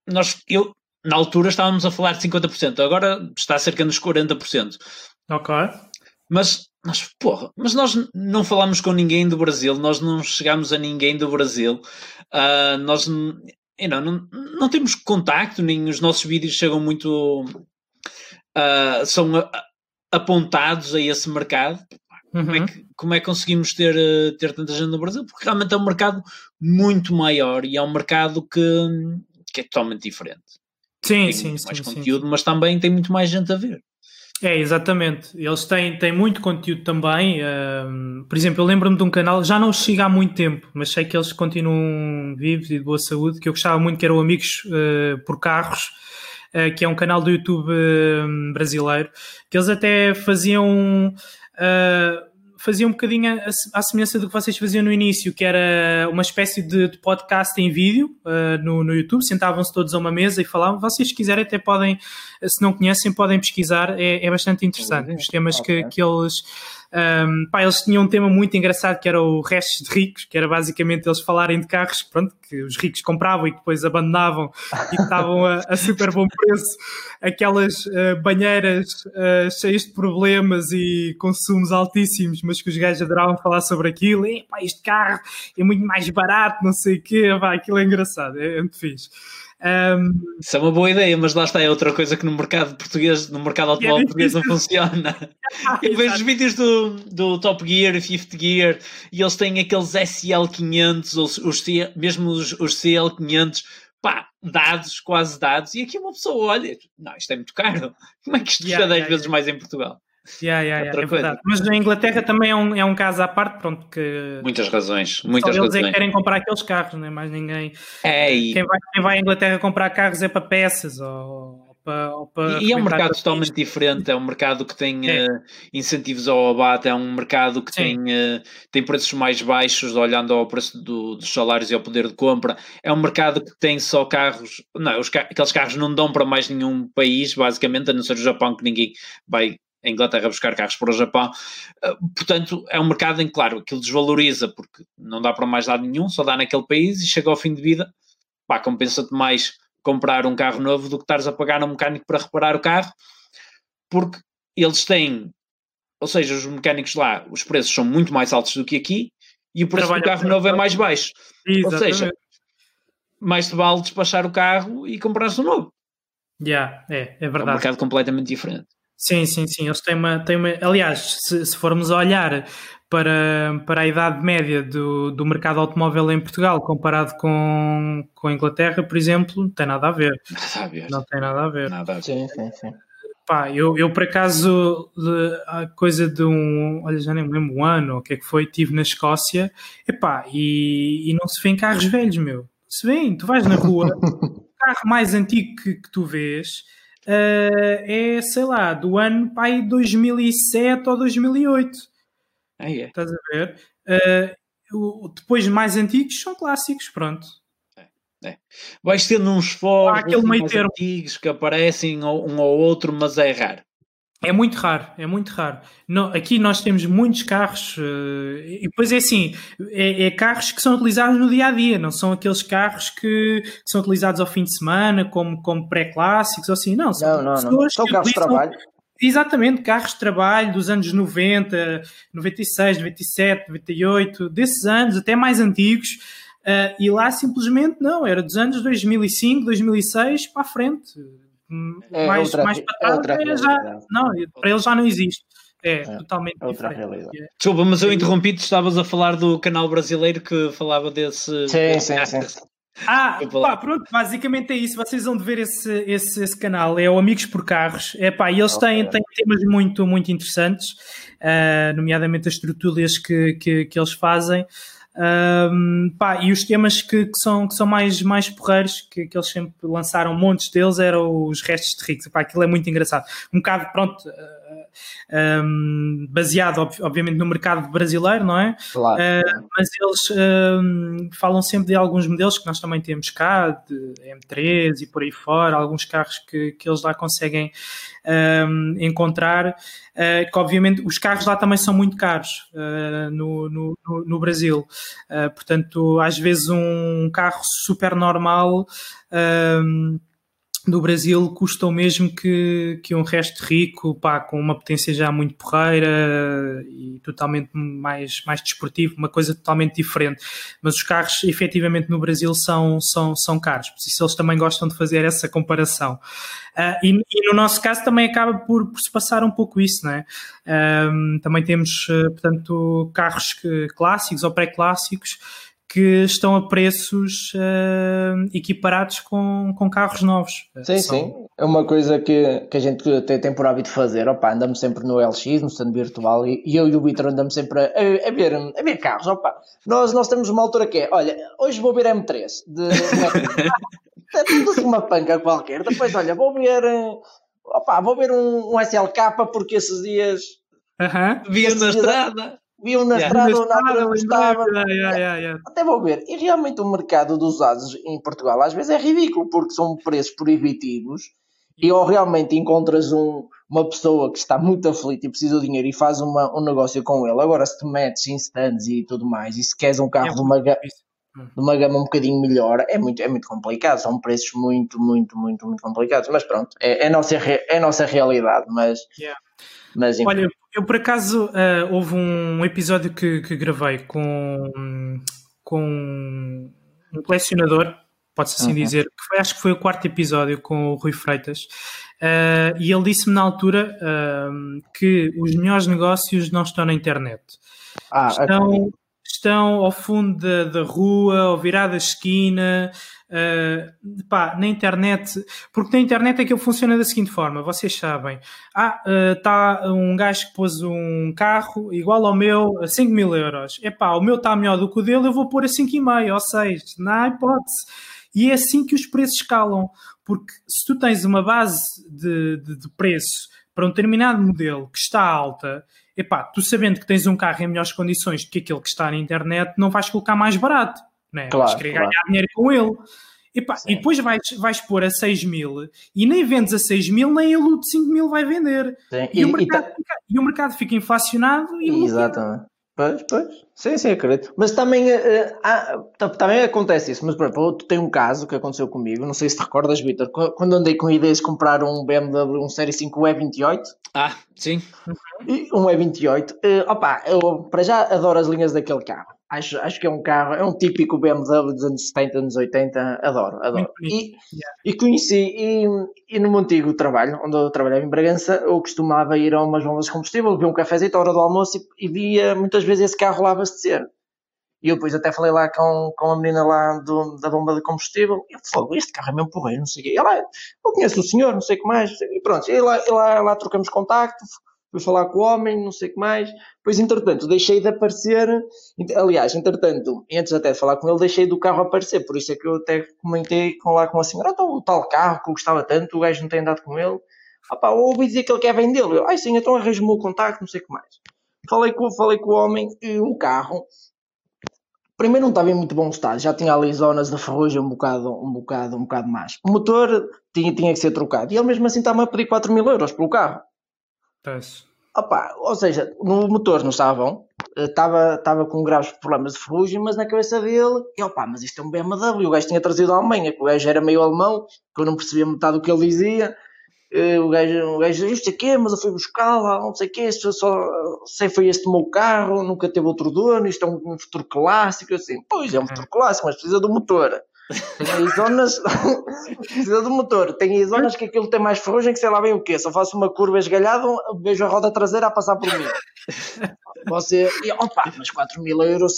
Nós, eu, na altura estávamos a falar de 50%, agora está cerca dos 40%. Ok. Mas nós, porra, mas nós não falamos com ninguém do Brasil, nós não chegamos a ninguém do Brasil, uh, nós know, não, não temos contacto, nem os nossos vídeos chegam muito. Uh, são a, apontados a esse mercado. Uhum. Como, é que, como é que conseguimos ter, ter tanta gente no Brasil? Porque realmente é um mercado muito maior e é um mercado que, que é totalmente diferente. Sim, tem sim, mais sim, conteúdo, sim. mas também tem muito mais gente a ver. É, exatamente. Eles têm, têm muito conteúdo também. Um, por exemplo, eu lembro-me de um canal, já não sigo há muito tempo, mas sei que eles continuam vivos e de boa saúde, que eu gostava muito, que eram Amigos uh, por Carros, uh, que é um canal do YouTube uh, brasileiro, que eles até faziam fazia um bocadinho à semelhança do que vocês faziam no início, que era uma espécie de, de podcast em vídeo uh, no, no YouTube, sentavam-se todos a uma mesa e falavam. Vocês, se quiserem, até podem, se não conhecem, podem pesquisar, é, é bastante interessante. Os temas okay. que, que eles um, pá, eles tinham um tema muito engraçado que era o Restos de Ricos, que era basicamente eles falarem de carros pronto, que os ricos compravam e depois abandonavam e que estavam a, a, super bom preço, aquelas uh, banheiras uh, cheias de problemas e consumos altíssimos, mas que os gajos adoravam falar sobre aquilo. E, pá, este carro é muito mais barato, não sei o quê, pá, aquilo é engraçado, é, é muito fixe. Um, Isso é uma boa ideia, mas lá está, é outra coisa que no mercado português, no mercado automóvel é português não funciona. Eu vejo os vídeos do, do Top Gear e Fifth Gear e eles têm aqueles SL500, ou os, mesmo os, os CL500, pá, dados, quase dados, e aqui uma pessoa olha, não, isto é muito caro, como é que isto yeah, custa 10 yeah, vezes mais em Portugal? Yeah, yeah, yeah, é verdade. Mas na Inglaterra também é um, é um caso à parte, pronto, que muitas razões, muitas só eles razões. é que querem comprar aqueles carros, não é mais ninguém. É, e... quem, vai, quem vai à Inglaterra comprar carros é para peças ou, ou para, ou para e, é um mercado totalmente diferente, é um mercado que tem é. uh, incentivos ao abate, é um mercado que tem, uh, tem preços mais baixos, olhando ao preço do, dos salários e ao poder de compra, é um mercado que tem só carros, não, os, aqueles carros não dão para mais nenhum país, basicamente, a não ser o Japão, que ninguém vai a Inglaterra buscar carros para o Japão. Ah, portanto, é um mercado em que, claro, aquilo desvaloriza porque não dá para mais lado nenhum, só dá naquele país e chega ao fim de vida, pá, compensa-te mais comprar um carro novo do que estares a pagar a um mecânico para reparar o carro, porque eles têm, ou seja, os mecânicos lá, os preços são muito mais altos do que aqui e o preço Trabalha do carro novo é mais baixo. Exatamente. Ou seja, mais te vale despachar o carro e comprar-se um novo. Yeah, é, é verdade. É um mercado completamente diferente. Sim, sim, sim. Eles têm uma. Têm uma aliás, se, se formos olhar para, para a idade média do, do mercado automóvel em Portugal comparado com, com a Inglaterra, por exemplo, não tem nada a ver. Nada a ver. Não tem nada a ver. Nada a ver. Sim, sim, sim. Pá, eu, eu por acaso, a coisa de um, olha, já nem me lembro um ano, o que é que foi, estive na Escócia, epá, e, e não se vê em carros velhos, meu. Se vê, tu vais na rua, o carro mais antigo que, que tu vês é, sei lá, do ano pai 2007 ou 2008. Ah, é. Estás a ver? Uh, depois mais antigos são clássicos, pronto. É. Vais tendo uns fóruns antigos que aparecem um ou outro, mas é raro. É muito raro, é muito raro. No, aqui nós temos muitos carros, uh, e depois é assim, é, é, carros que são utilizados no dia a dia, não são aqueles carros que, que são utilizados ao fim de semana, como, como pré-clássicos, ou assim, não. São, não, não, não. São carros de trabalho. Exatamente, carros de trabalho dos anos 90, 96, 97, 98, desses anos, até mais antigos, Uh, e lá simplesmente não, era dos anos 2005, 2006 para a frente. É mais, outra, mais para trás é já, não, para eles já não existe. É, é totalmente é outra diferente. realidade. É. Desculpa, mas eu interrompi-te, estavas a falar do canal brasileiro que falava desse. Sim, sim, sim. Ah, pá, pronto, basicamente é isso. Vocês vão de ver esse, esse, esse canal, é o Amigos por Carros. É pá, e eles têm, têm temas muito, muito interessantes, uh, nomeadamente as tertúlias que, que, que eles fazem. Um, pá, e os temas que, que, são, que são mais, mais porreiros, que, que eles sempre lançaram, montes deles, eram os restos de ricos. Aquilo é muito engraçado. Um bocado, pronto, um, baseado, obviamente, no mercado brasileiro, não é? Claro. Uh, mas eles um, falam sempre de alguns modelos que nós também temos cá, de M3 e por aí fora, alguns carros que, que eles lá conseguem um, encontrar. Uh, que obviamente os carros lá também são muito caros uh, no, no, no, Brasil. portanto, às vezes um carro super normal do Brasil custa o mesmo que, que um resto rico, pá, com uma potência já muito porreira e totalmente mais, mais desportivo, uma coisa totalmente diferente. Mas os carros, efetivamente, no Brasil são, são, são caros, por isso eles também gostam de fazer essa comparação. Uh, e, e, no nosso caso também acaba por, por se passar um pouco isso, não é? Um, também temos, uh, portanto, carros que, clássicos ou pré-clássicos que estão a preços uh, equiparados com, com carros novos. Sim, São... sim. É uma coisa que, que a gente até tem por hábito fazer. Opa, andamos sempre no LX, no stand virtual, e, e eu e o Vitor andamos sempre a, a, a, ver, a ver carros. Opa, nós, nós temos uma altura que é, olha, hoje vou ver M3. De, assim uma panca qualquer. Depois, olha, vou ver... Opa, vou ver um, um SLK porque esses dias... Uh -huh. Vias na estrada viam na yeah. estrada onde a estava. Yeah, yeah, Até vou ver. E realmente o mercado dos usados em Portugal às vezes é ridículo, porque são preços proibitivos e ou realmente encontras um, uma pessoa que está muito aflita e precisa de dinheiro e faz uma, um negócio com ele. Agora, se te metes em stands e tudo mais, e se queres um carro é de, uma, de uma gama um bocadinho melhor, é muito, é muito complicado. São preços muito, muito, muito, muito complicados. Mas pronto, é, é, a, nossa, é a nossa realidade. Mas, yeah. Mas Olha, eu, por acaso, uh, houve um episódio que, que gravei com, com um colecionador, pode-se assim uhum. dizer, que foi, acho que foi o quarto episódio com o Rui Freitas, uh, e ele disse-me na altura uh, que os melhores negócios não estão na internet. Ah, estão, estão ao fundo da, da rua, ao virar da esquina, uh, pá, na internet, porque na internet aquilo funciona da seguinte forma, vocês sabem, ah, está uh, um gajo que pôs um carro igual ao meu a 5 mil euros, epá, o meu está melhor do que o dele, eu vou pôr a 5,5 ou 6, na hipótese. E é assim que os preços escalam, porque se tu tens uma base de, de, de preço para um determinado modelo que está alta, epá, tu sabendo que tens um carro em melhores condições do que aquele que está na internet, não vais colocar mais barato, né? Claro, vais querer claro. ganhar dinheiro com ele. Epá, e depois vais, vais pôr a 6 mil e nem vendes a 6 mil, nem ele de 5 mil vai vender. E, e, o mercado, e, fica, e o mercado fica inflacionado e Exatamente. Pois, pois. Sim, sim, acredito. Mas também, uh, há, também acontece isso. Mas, por exemplo, tu tem um caso que aconteceu comigo, não sei se te recordas, Vitor, quando andei com ideias de comprar um BMW, um Série 5 E28. Ah, sim. Um E28. Uh, opa, eu para já adoro as linhas daquele carro. Acho, acho que é um carro, é um típico BMW dos anos 70, anos 80, adoro, adoro. E, yeah. e conheci, e, e no meu antigo trabalho, onde eu trabalhava em Bragança, eu costumava ir a umas bombas de combustível, ver um cafezinho à hora do almoço e, e via muitas vezes esse carro lá E eu depois até falei lá com, com a menina lá do, da bomba de combustível, e eu este carro é mesmo porreiro, não sei o quê. E ela, eu conheço o senhor, não sei o que mais, e pronto, e lá, e lá, lá trocamos contacto, fui falar com o homem, não sei o que mais. Depois, entretanto, deixei de aparecer. Aliás, entretanto, antes até de falar com ele, deixei do carro aparecer. Por isso é que eu até comentei com lá com a senhora: então, o tal carro que eu gostava tanto, o gajo não tem andado com ele. Ah pá, ouvi dizer que ele quer vendê-lo. Eu, ai sim, então arranjo-me o contacto, não sei o que mais. Falei com, falei com o homem e o carro. Primeiro não estava em muito bom estado, já tinha ali zonas de ferrugem um bocado, um bocado, um bocado mais. O motor tinha, tinha que ser trocado. E ele mesmo assim estava a pedir 4 mil euros pelo carro. Peço. Opa, ou seja, no motor não estava bom, estava, estava com graves problemas de ferrugem, mas na cabeça dele, e opa, mas isto é um BMW, o gajo tinha trazido da Alemanha, que o gajo era meio alemão, que eu não percebia metade do que ele dizia, o gajo, o gajo isto aqui, mas eu fui buscar lá, não sei o quê, só sei foi este meu carro, nunca teve outro dono, isto é um, um futuro clássico, assim, pois é um futuro clássico, mas precisa do motor. Tem zonas, precisa do motor, tem zonas que aquilo tem mais ferrugem que sei lá bem o quê, só faço uma curva esgalhada, vejo a roda traseira a passar por mim. Você, e, opa, mas 4 mil euros,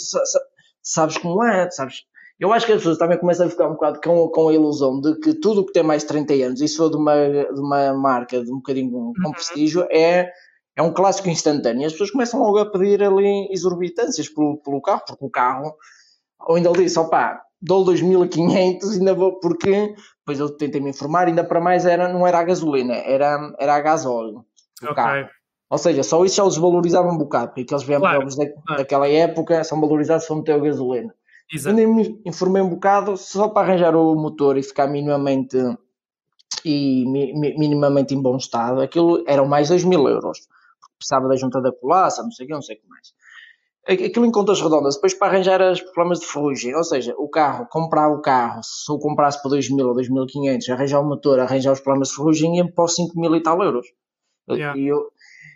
sabes como é, sabes? Eu acho que as pessoas também começam a ficar um bocado com, com a ilusão de que tudo o que tem mais de 30 anos, e for de uma, de uma marca de um bocadinho com, uhum. prestígio, é, é um clássico instantâneo. As pessoas começam logo a pedir ali exorbitâncias pelo, pelo carro, porque o carro, ou ainda ele disse, opá, dou 2500, ainda vou, porque, depois eu tentei me informar, ainda para mais era, não era a gasolina, era, era a gasóleo, o okay. carro. Ou seja, só isso já os valorizava um bocado, porque aqueles VMWs claro, da, daquela época são valorizados se for meter gasolina. Exato. Ainda me informei um bocado só para arranjar o motor e ficar minimamente e minimamente em bom estado, aquilo eram mais 2 mil euros. Precisava da junta da colaça, não sei o que, não sei o que mais. Aquilo em contas redondas, depois para arranjar os problemas de ferrugem, ou seja, o carro, comprar o carro, se eu comprasse por 2 mil ou 2.500, arranjar o motor, arranjar os problemas de ferrugem, ia para os 5 mil e tal euros. Yeah. E eu,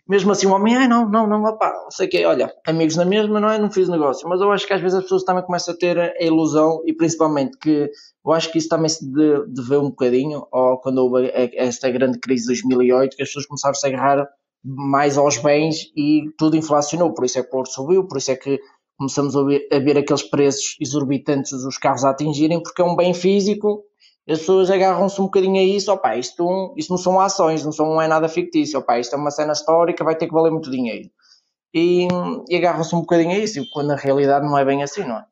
mesmo assim o homem, ai não, não, não, opá, não sei o que, olha, amigos na mesma, não é, não fiz negócio, mas eu acho que às vezes as pessoas também começam a ter a ilusão e principalmente que eu acho que isso também se deveu um bocadinho, ou quando houve esta grande crise de 2008, que as pessoas começaram a se agarrar mais aos bens e tudo inflacionou, por isso é que o ouro subiu, por isso é que começamos a ver, a ver aqueles preços exorbitantes dos carros a atingirem, porque é um bem físico as pessoas agarram-se um bocadinho a isso, opá, isto, isto não são ações, não, são, não é nada fictício, opá, isto é uma cena histórica, vai ter que valer muito dinheiro. E, e agarram-se um bocadinho a isso, quando na realidade não é bem assim, não é?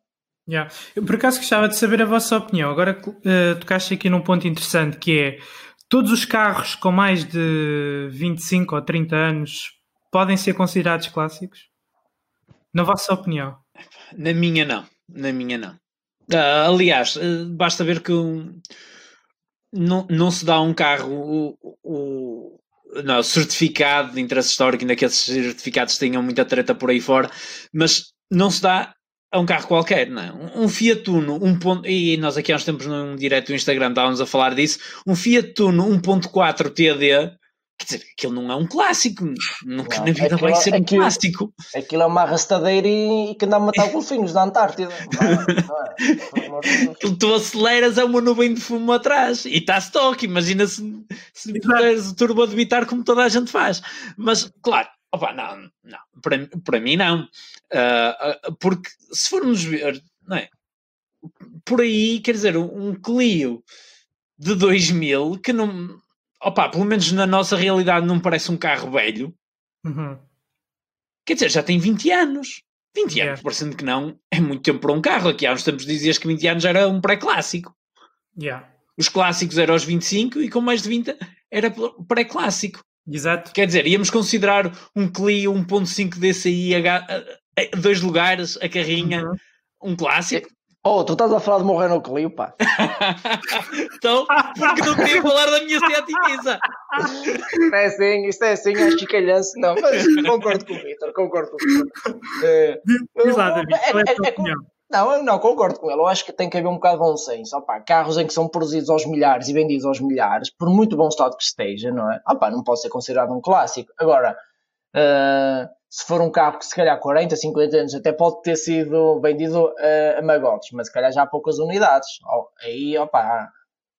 Yeah. Eu por acaso gostava de saber a vossa opinião. Agora uh, tocaste aqui num ponto interessante que é todos os carros com mais de 25 ou 30 anos podem ser considerados clássicos? Na vossa opinião? Na minha não. Na minha não. Uh, aliás, uh, basta ver que um, não, não se dá um carro o, o não, certificado de interesse histórico, ainda que esses certificados tenham muita treta por aí fora, mas não se dá a um carro qualquer, não é? Um Fiat Uno, um ponto, e nós aqui há uns tempos num direto do Instagram estávamos a falar disso, um Fiat Uno 1.4 TD Quer dizer, aquilo não é um clássico, nunca não, na vida vai ser um clássico. Aquilo é uma arrastadeira e, que anda a matar golfinhos da Antártida. Não, é? aquilo tu aceleras, é uma nuvem de fumo atrás e está stock. Imagina se, se puderes o turbo debitar como toda a gente faz. Mas, claro, opa, não, não para, para mim não. Uh, porque se formos ver, não é? Por aí, quer dizer, um Clio de 2000 que não opa, pelo menos na nossa realidade não parece um carro velho. Uhum. Quer dizer, já tem 20 anos. 20 yeah. anos, parecendo que não, é muito tempo para um carro. Aqui há uns tempos dizias que 20 anos era um pré-clássico. Yeah. Os clássicos eram aos 25 e com mais de 20 era pré-clássico. Exato. Quer dizer, íamos considerar um Clio 1.5 DCI, H, dois lugares, a carrinha, uhum. um clássico. Oh, tu estás a falar de morrer no Clio, pá. então, porque não queria falar da minha ciatiniza. Isto é assim, isto é assim, é chicalhanço. Não, mas concordo com o Vitor, concordo com o Vitor. É, Exatamente. É, é, é, não, não, concordo com ele. Eu acho que tem que haver um bocado de bom senso. Opa, carros em que são produzidos aos milhares e vendidos aos milhares, por muito bom estado que esteja, não é? Opa, não pode ser considerado um clássico. Agora, uh, se for um carro que se calhar 40, 50 anos até pode ter sido vendido uh, a magotes, mas se calhar já há poucas unidades. Oh, aí, opa,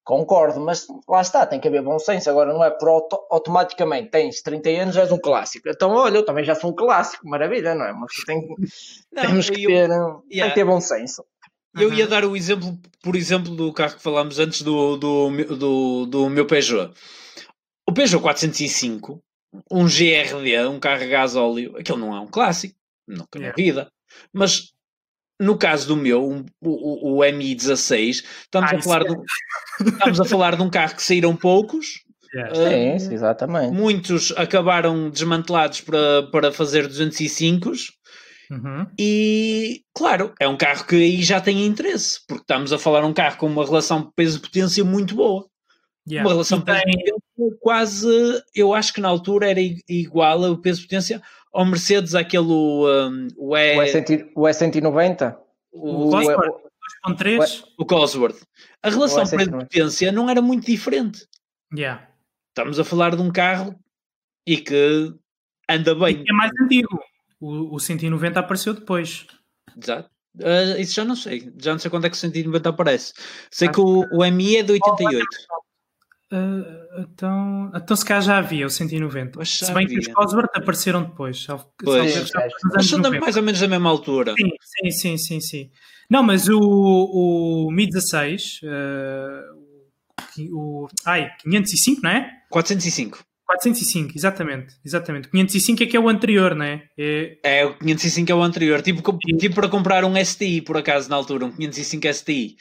concordo, mas lá está, tem que haver bom senso. Agora não é por auto automaticamente tens 30 anos, és um clássico. Então, olha, eu também já sou um clássico, maravilha, não é? Mas tem, não, temos que, eu, ter, yeah. tem que ter bom senso. Eu ia dar o exemplo, por exemplo, do carro que falámos antes do, do, do, do meu Peugeot. O Peugeot 405 um GRD, um carro a gás óleo, aquele não é um clássico, nunca yeah. na vida. Mas no caso do meu, um, o, o, MI16, estamos, ah, a falar é. de, estamos a falar de um carro que saíram poucos. Yeah. Uh, Sim, exatamente. Muitos acabaram desmantelados para, para fazer 205 uhum. e claro, é um carro que aí já tem interesse, porque estamos a falar de um carro com uma relação peso-potência muito boa. Yeah. Uma relação tem... quase, eu acho que na altura era igual ao peso potência ao Mercedes, aquele um, o, e... o, E190? O, o Cosworth, 2.3? O Cosworth. A relação peso potência não era muito diferente. Yeah. estamos a falar de um carro e que anda bem. É mais antigo. O, o 190 apareceu depois. Exato. Uh, isso já não sei. Já não sei quando é que o 190 aparece. Sei que o, o MI é de 88. Uh, então, então se calhar já havia o 190. Mas se bem que havia. os Cosworth apareceram depois. Pois. Mas são da- 90. mais ou menos da mesma altura. Sim, sim, sim, sim, sim. Não, mas o, o Mi 16, eh, o, ai, 505, não é? 405. 405, exatamente, exatamente. 505 é que é o anterior, não é? É, É, o 505 é o anterior. Tipo, tipo para comprar um STI, por acaso, na altura, um 505 STI.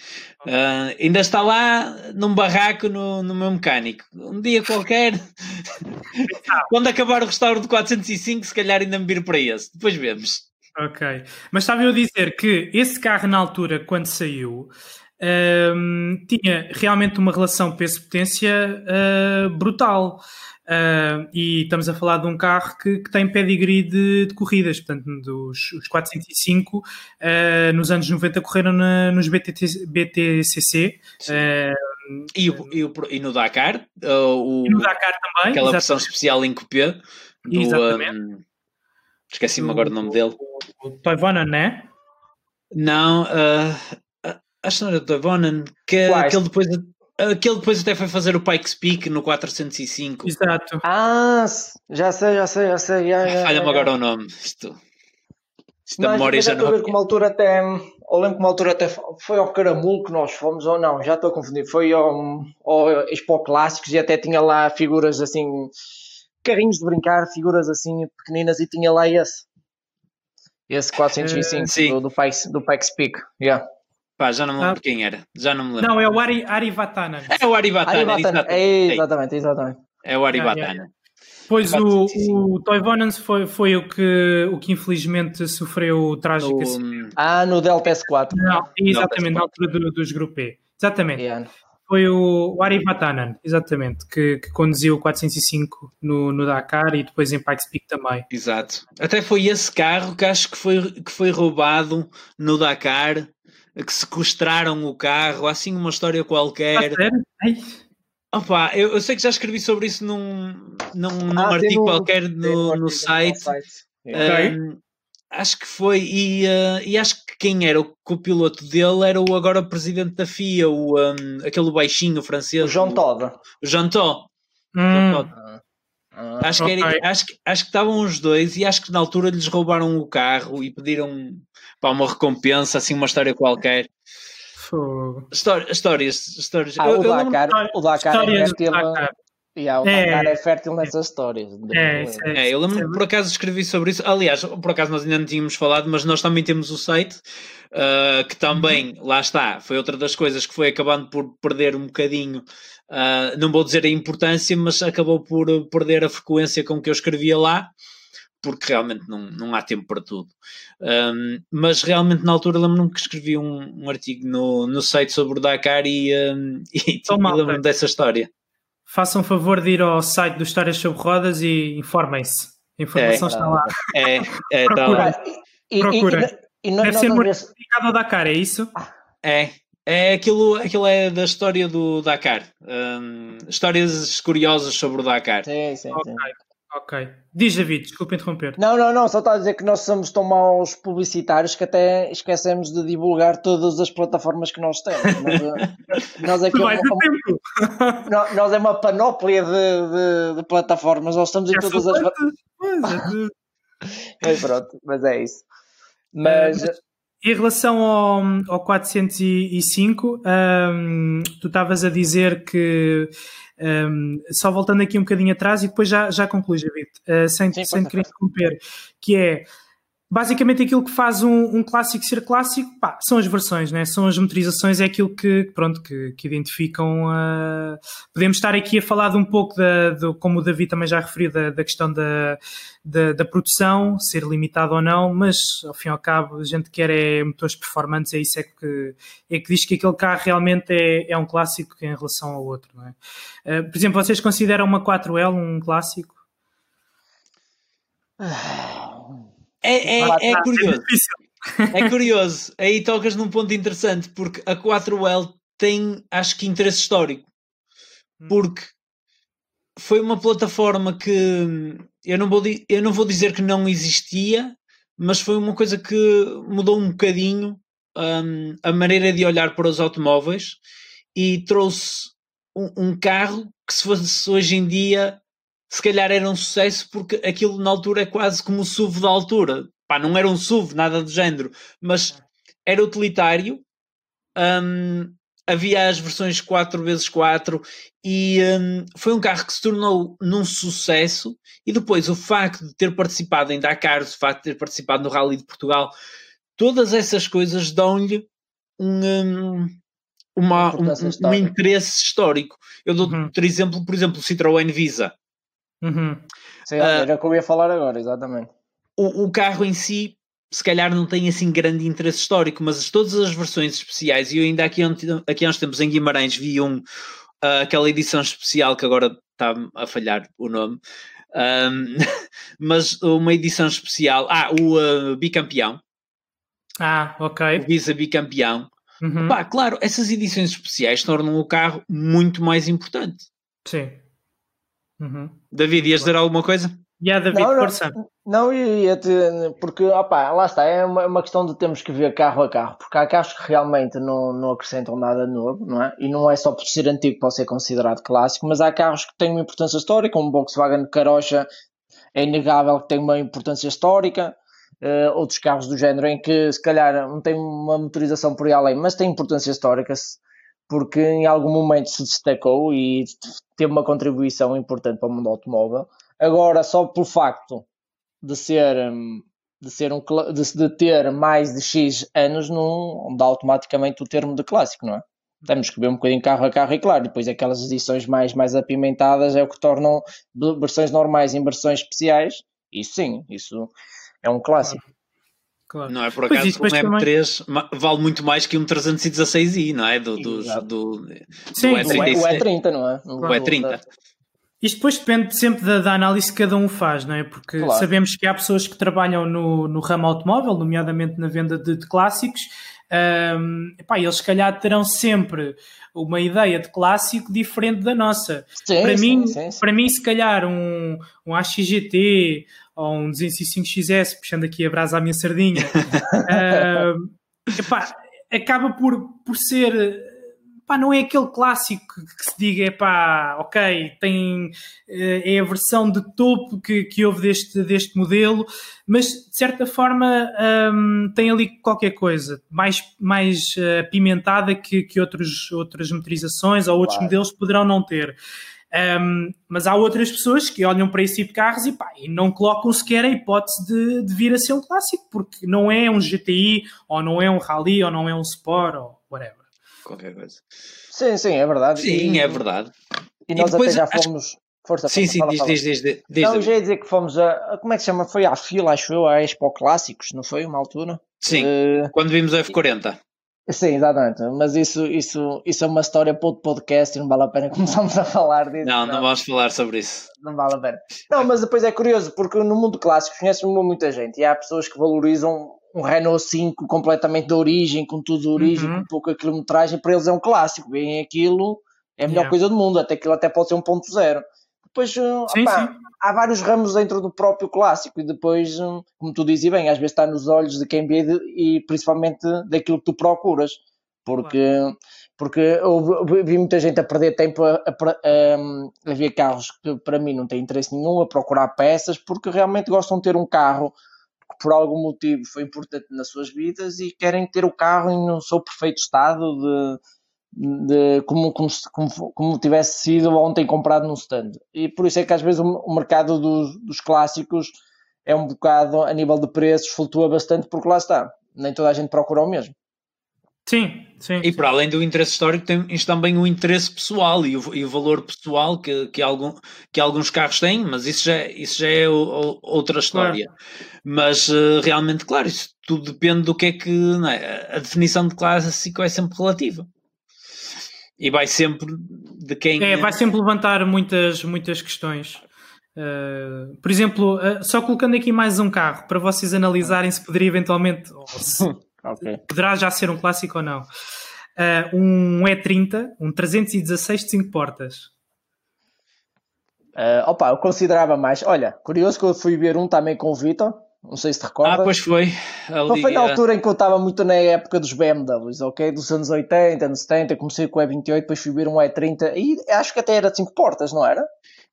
Ah, ainda está lá num barraco no, no meu mecânico. Um dia qualquer, quando acabar o restauro de 405, se calhar ainda me viro para esse. Depois vemos. ok. Mas estava eu a dizer que esse carro, na altura, quando saiu, ehm, tinha realmente uma relação peso-potência eh, brutal. Ah, e estamos a falar de um carro que, que tem pedigree de, de corridas, portanto, dos os 405 ah, nos anos 90 correram na- nos BTT, BTCC ah, E, o- e o- e no Dakar, o, e no Dakar também. aquela exatamente. versão especial em coupé. Do, Exatamente. ah, Esqueci-me agora o nome dele. O, o Toivonen, né? Não, acho que não era o Toivonen, que Quais? aquele depois, aquele depois até foi fazer o Pikes Peak no 405. Exato. Ah, já sei, já sei, já sei. Já, já, Falha-me agora o nome. Isto, esta Mas, memória já estou a não. ver que uma altura até. Eu lembro que uma altura até foi ao Caramulo que nós fomos, ou não, já estou a confundir. Foi ao, ao Expo Clássicos e até tinha lá figuras assim, carrinhos de brincar, figuras assim pequeninas e tinha lá esse. Esse 405 Eh, sim. do, do, Pikes, do Pikes Peak. Yeah. Pá, já não me Ah. lembro quem era. Já não me lembro. Não, é o Ari, Ari Vatanen. É o. Aribatana. exato. É, exatamente, exatamente. É o Yeah, Aribatana. Pois o, 405. o Toivonen foi, foi o, que, o que infelizmente sofreu o trágico O- acidente. Ah, no Delta S4. Não, exatamente, na altura do- dos Grupo E. Exatamente. Yeah. Foi o, o Ari Vatanen, exatamente, que, que conduziu o 405 no, no Dakar e depois em Pikes Peak também. Exato. Até foi esse carro que acho que foi, que foi roubado no Dakar, que sequestraram o carro, assim uma história Ah, qualquer. Ai, Opa, eu, eu sei que já escrevi sobre isso num, num, num Ah, artigo no- qualquer no, artigo no site. Ok. Um, acho que foi, e, uh, e acho que quem era o copiloto dele era o agora presidente da FIA, o, um, aquele baixinho francês. O João Todd. O Jean Todt. hum. Ah, Acho, que era- Ok. acho, que- acho que estavam os dois e acho que na altura lhes roubaram o carro e pediram pá, uma recompensa, assim, uma história qualquer. História- histórias, histórias. Ah, eu, o Dakar, o Dakar é fértil. Dakar. Yeah, o É. Dakar é fértil nessas histórias. É, é- É, eu lembro é- por acaso escrevi sobre isso. Aliás, por acaso nós ainda não tínhamos falado, mas nós também temos o site, uh, que também, lá está, foi outra das coisas que foi acabando por perder um bocadinho, uh, não vou dizer a importância, mas acabou por perder a frequência com que eu escrevia lá, porque realmente não, não há tempo para tudo. Um, mas realmente na altura lembro-me que escrevi um, um artigo no, no site sobre o Dakar e, um, e, Então, e malta. lembro-me dessa história. Façam favor de ir ao site do Histórias sobre Rodas e informem-se. A informação É. está lá. É, é, tá Procura. lá. Ah, e, e, e, Procura. e, e Deve ser não ao Dakar, é isso? É, é aquilo, aquilo é da história do Dakar. Hum, histórias curiosas sobre o Dakar. Sim, sim, Ok, sim. Ok. Diz, David, desculpa interromper. Não, não, não, só está a dizer que nós somos tão maus publicitários que até esquecemos de divulgar todas as plataformas que nós temos. Nós, nós, é, que é uma, nó- nós é uma panóplia de, de- de plataformas, nós estamos em Já todas as. Pois, é Mas pronto, mas é isso. Mas, Eh, Em relação ao, ao 405, hum, tu estavas a dizer que, hum, só voltando aqui um bocadinho atrás e depois já, já concluís, David, uh, sem, Sim, sem força, querer interromper, que é basicamente aquilo que faz um, um clássico ser clássico, pá, são as versões, né? são as motorizações, é aquilo que, pronto, que, que identificam. Uh, podemos estar aqui a falar de um pouco, da, do, como o David também já referiu, da, da questão da, da, da produção, ser limitado ou não, mas ao fim e ao cabo a gente quer é motores performantes, é isso é que, é que diz que aquele carro realmente é, é um clássico em relação ao outro. Não é? Uh, por exemplo, vocês consideram uma 4L um clássico? É, é, é tá, curioso. É curioso. Aí tocas num ponto interessante, porque a 4L tem, acho que, interesse histórico. Hum. Porque foi uma plataforma que eu não, vou, eu não vou dizer que não existia, mas foi uma coisa que mudou um bocadinho um, a maneira de olhar para os automóveis e trouxe um, um, carro que se fosse hoje em dia se calhar era um sucesso porque aquilo na altura é quase como o SUV da altura. Pá, não era um SUV, nada do género, mas era utilitário. Um, havia as versões 4x4 e um, foi um carro que se tornou num sucesso e depois o facto de ter participado em Dakar, o facto de ter participado no Rally de Portugal, todas essas coisas dão-lhe um, hum, uma, um, um, interesse histórico. Eu dou uhum. por exemplo, por exemplo, o Citroën Visa. Uhum. Sim, era o que eu ia falar agora, exatamente. O, o carro em si se calhar não tem assim grande interesse histórico, mas todas as versões especiais, e eu ainda aqui, aqui há uns tempos em Guimarães vi um, uh, aquela edição especial que agora está a falhar o nome, um, mas uma edição especial, ah, o uh, bicampeão. Ah, ok. O Visa bicampeão. Uhum. Pá, claro, essas edições especiais tornam o carro muito mais importante. Sim. Uhum. David, ias dizer alguma coisa? Yeah, David, não, não, não, ia te, porque opa, lá está, é uma, uma, questão de termos que ver carro a carro, porque há carros que realmente não, não acrescentam nada novo, não é? E não é só por ser antigo que pode ser considerado clássico, mas há carros que têm uma importância histórica, como o Volkswagen Carocha é inegável que tem uma importância histórica, uh, outros carros do género em que se calhar não tem uma motorização por aí além, mas tem importância histórica, porque em algum momento se destacou e teve uma contribuição importante para o mundo automóvel. Agora, só pelo facto de ser, hum, de, ser um, de, de ter mais de X anos, não dá automaticamente o termo de clássico, não é? Temos que ver um bocadinho carro a carro e claro, depois aquelas edições mais, mais apimentadas é o que tornam versões normais em versões especiais. Isso sim, isso é um clássico. Claro. Não é por acaso isso, que um M3 também... vale muito mais que um 316i, não é? Do, do, do, do, Sim, do E36. o E30, não é? O E30. Isto depois depende sempre da, da, análise que cada um faz, não é? Porque claro. sabemos que há pessoas que trabalham no, no ramo automóvel, nomeadamente na venda de, de clássicos, um, epá, eles se calhar terão sempre uma ideia de clássico diferente da nossa. Sim, para, sim, mim, sim, para mim, se calhar, um, um AXGT ou um 205XS, puxando aqui a brasa à minha sardinha, uh, epá, acaba por, por ser pá, não é aquele clássico que se diga, pá, ok, tem, eh, é a versão de topo que, que houve deste, deste modelo, mas de certa forma tem ali qualquer coisa mais, mais uh, apimentada que, que outros, outras motorizações ou outros claro. modelos poderão não ter. Um, mas há outras pessoas que olham para esse tipo de carros e, pá, e não colocam sequer a hipótese de, de, vir a ser um clássico, porque não é um GTI, ou não é um Rally, ou não é um Sport, ou whatever qualquer coisa. Sim, sim, é verdade. Sim, e, é verdade. E, e nós depois, até já fomos. Acho... Força, sim, sim, diz, diz, diz, diz, diz. Não, já ia dizer que fomos a. Como é que se chama? Foi à fila, acho eu, à Expo Clássicos, não foi? Uma altura? Sim, uh... quando vimos a F40. Sim, exatamente. Mas isso, isso, isso é uma história para outro podcast e não vale a pena começarmos a falar disso. Não, não, não vamos falar sobre isso. Não vale a pena. Não, mas depois é curioso, porque no mundo clássico conhece muita gente e há pessoas que valorizam um Renault 5 completamente de origem, com tudo de origem, uhum. com pouca quilometragem, para eles é um clássico. Bem, aquilo é a melhor yeah. coisa do mundo, até aquilo até pode ser um ponto zero. Depois, uh, sim, sim. há vários ramos dentro do próprio clássico e depois, uh, como tu dizes bem, às vezes está nos olhos de quem vê e principalmente daquilo que tu procuras. Porque, claro. porque eu vi muita gente a perder tempo a, a, a, a ver carros que para mim não têm interesse nenhum, a procurar peças, porque realmente gostam de ter um carro que por algum motivo foi importante nas suas vidas e querem ter o carro em um seu perfeito estado de, de como, como, como, como, tivesse sido ontem comprado num stand. E por isso é que às vezes o, o mercado dos, dos clássicos é um bocado, a nível de preços, flutua bastante porque lá está. Nem toda a gente procura o mesmo. Sim, sim. E para além do interesse histórico, tem também o interesse pessoal e o, e o valor pessoal que, que, algum, que alguns carros têm, mas isso já, isso já é o, o, outra história. Claro. Mas uh, realmente, claro, isso tudo depende do que é que. É? A definição de clássico é sempre relativa. E vai sempre de quem. É, vai sempre levantar muitas, muitas questões. Uh, por exemplo, uh, só colocando aqui mais um carro para vocês analisarem se poderia eventualmente, se, Okay. Poderá já ser um clássico ou não. Uh, um E30, um 316 de 5 portas. Uh, opa, eu considerava mais. Olha, curioso que eu fui ver um também com o Vitor. Não sei se te recordas. Ah, pois foi. Ali, foi na altura em que eu estava muito na época dos BMWs, ok? Dos anos 80, anos 70. Comecei com o E28, depois fui ver um E30 e acho que até era de 5 portas, não era?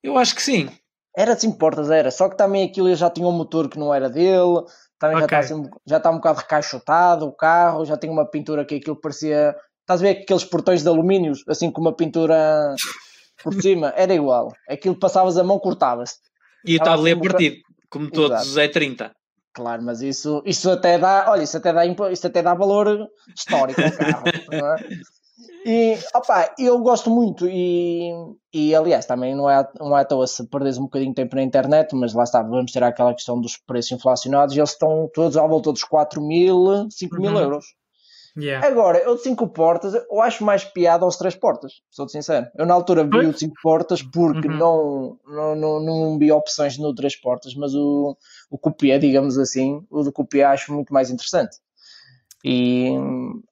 Eu acho que sim. Era de 5 portas, era. Só que também aquilo já tinha um motor que não era dele. Também okay. já, está assim, já está um bocado recaixotado o carro. Já tinha uma pintura que aquilo parecia. Estás a ver aqueles portões de alumínio, assim com uma pintura por cima? Era igual. Aquilo passavas a mão, cortava-se. E estava ali assim, a partido, como todos os E30. Claro, mas isso, isso até dá, olha, isso até dá, isso até dá valor histórico ao carro, não é? E, opa, eu gosto muito e, e aliás, também não é, não é à toa se perdes um bocadinho de tempo na internet, mas lá está, vamos ter aquela questão dos preços inflacionados e eles estão todos à volta dos 4 mil, 5 mil uhum. euros. Yeah. Agora, eu de 5 portas, eu acho mais piada aos 3 portas, sou-te sincero. Eu na altura vi o de 5 portas porque uhum. não, não, não, não vi opções no 3 portas, mas o, o copié, digamos assim, o do copié acho muito mais interessante. E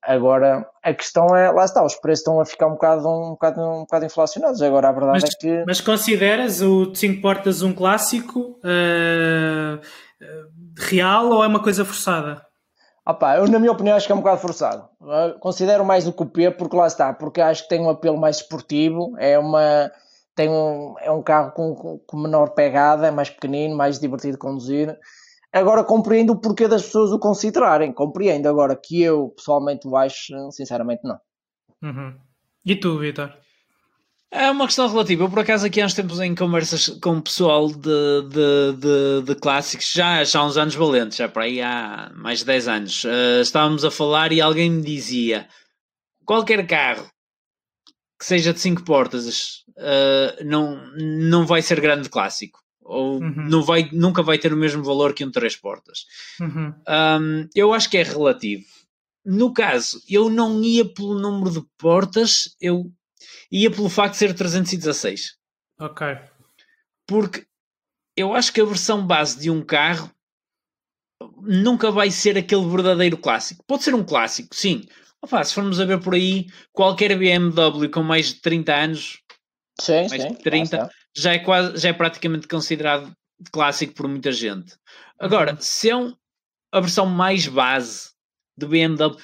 agora a questão é, lá está, os preços estão a ficar um bocado, um bocado, um bocado inflacionados. Agora a verdade mas, é que. Mas consideras o 5 portas um clássico uh, real ou é uma coisa forçada? Opa, eu, na minha opinião, acho que é um bocado forçado. Considero mais o Coupé porque lá está, porque acho que tem um apelo mais esportivo, é uma tem um, é um carro com, com menor pegada, é mais pequenino, mais divertido de conduzir. Agora compreendo o porquê das pessoas o considerarem, compreendo. Agora que eu pessoalmente o acho, sinceramente, não. Uhum. E tu, Vitor? É uma questão relativa. Eu, por acaso, aqui há uns tempos em conversas com o pessoal de, de, de, de clássicos, já, já há uns anos valentes, já para aí há mais de 10 anos, uh, estávamos a falar e alguém me dizia: qualquer carro que seja de 5 portas uh, não, não vai ser grande clássico. Ou uhum. não vai, nunca vai ter o mesmo valor que um 3 portas. Uhum. Um, eu acho que é relativo. No caso, eu não ia pelo número de portas, eu ia pelo facto de ser 316. Ok. Porque eu acho que a versão base de um carro nunca vai ser aquele verdadeiro clássico. Pode ser um clássico, sim. Opa, se formos a ver por aí, qualquer BMW com mais de 30 anos, sim, mais sim, de 30, já é, quase, já é praticamente considerado clássico por muita gente. Agora, uhum. se é um, a versão mais base do BMW,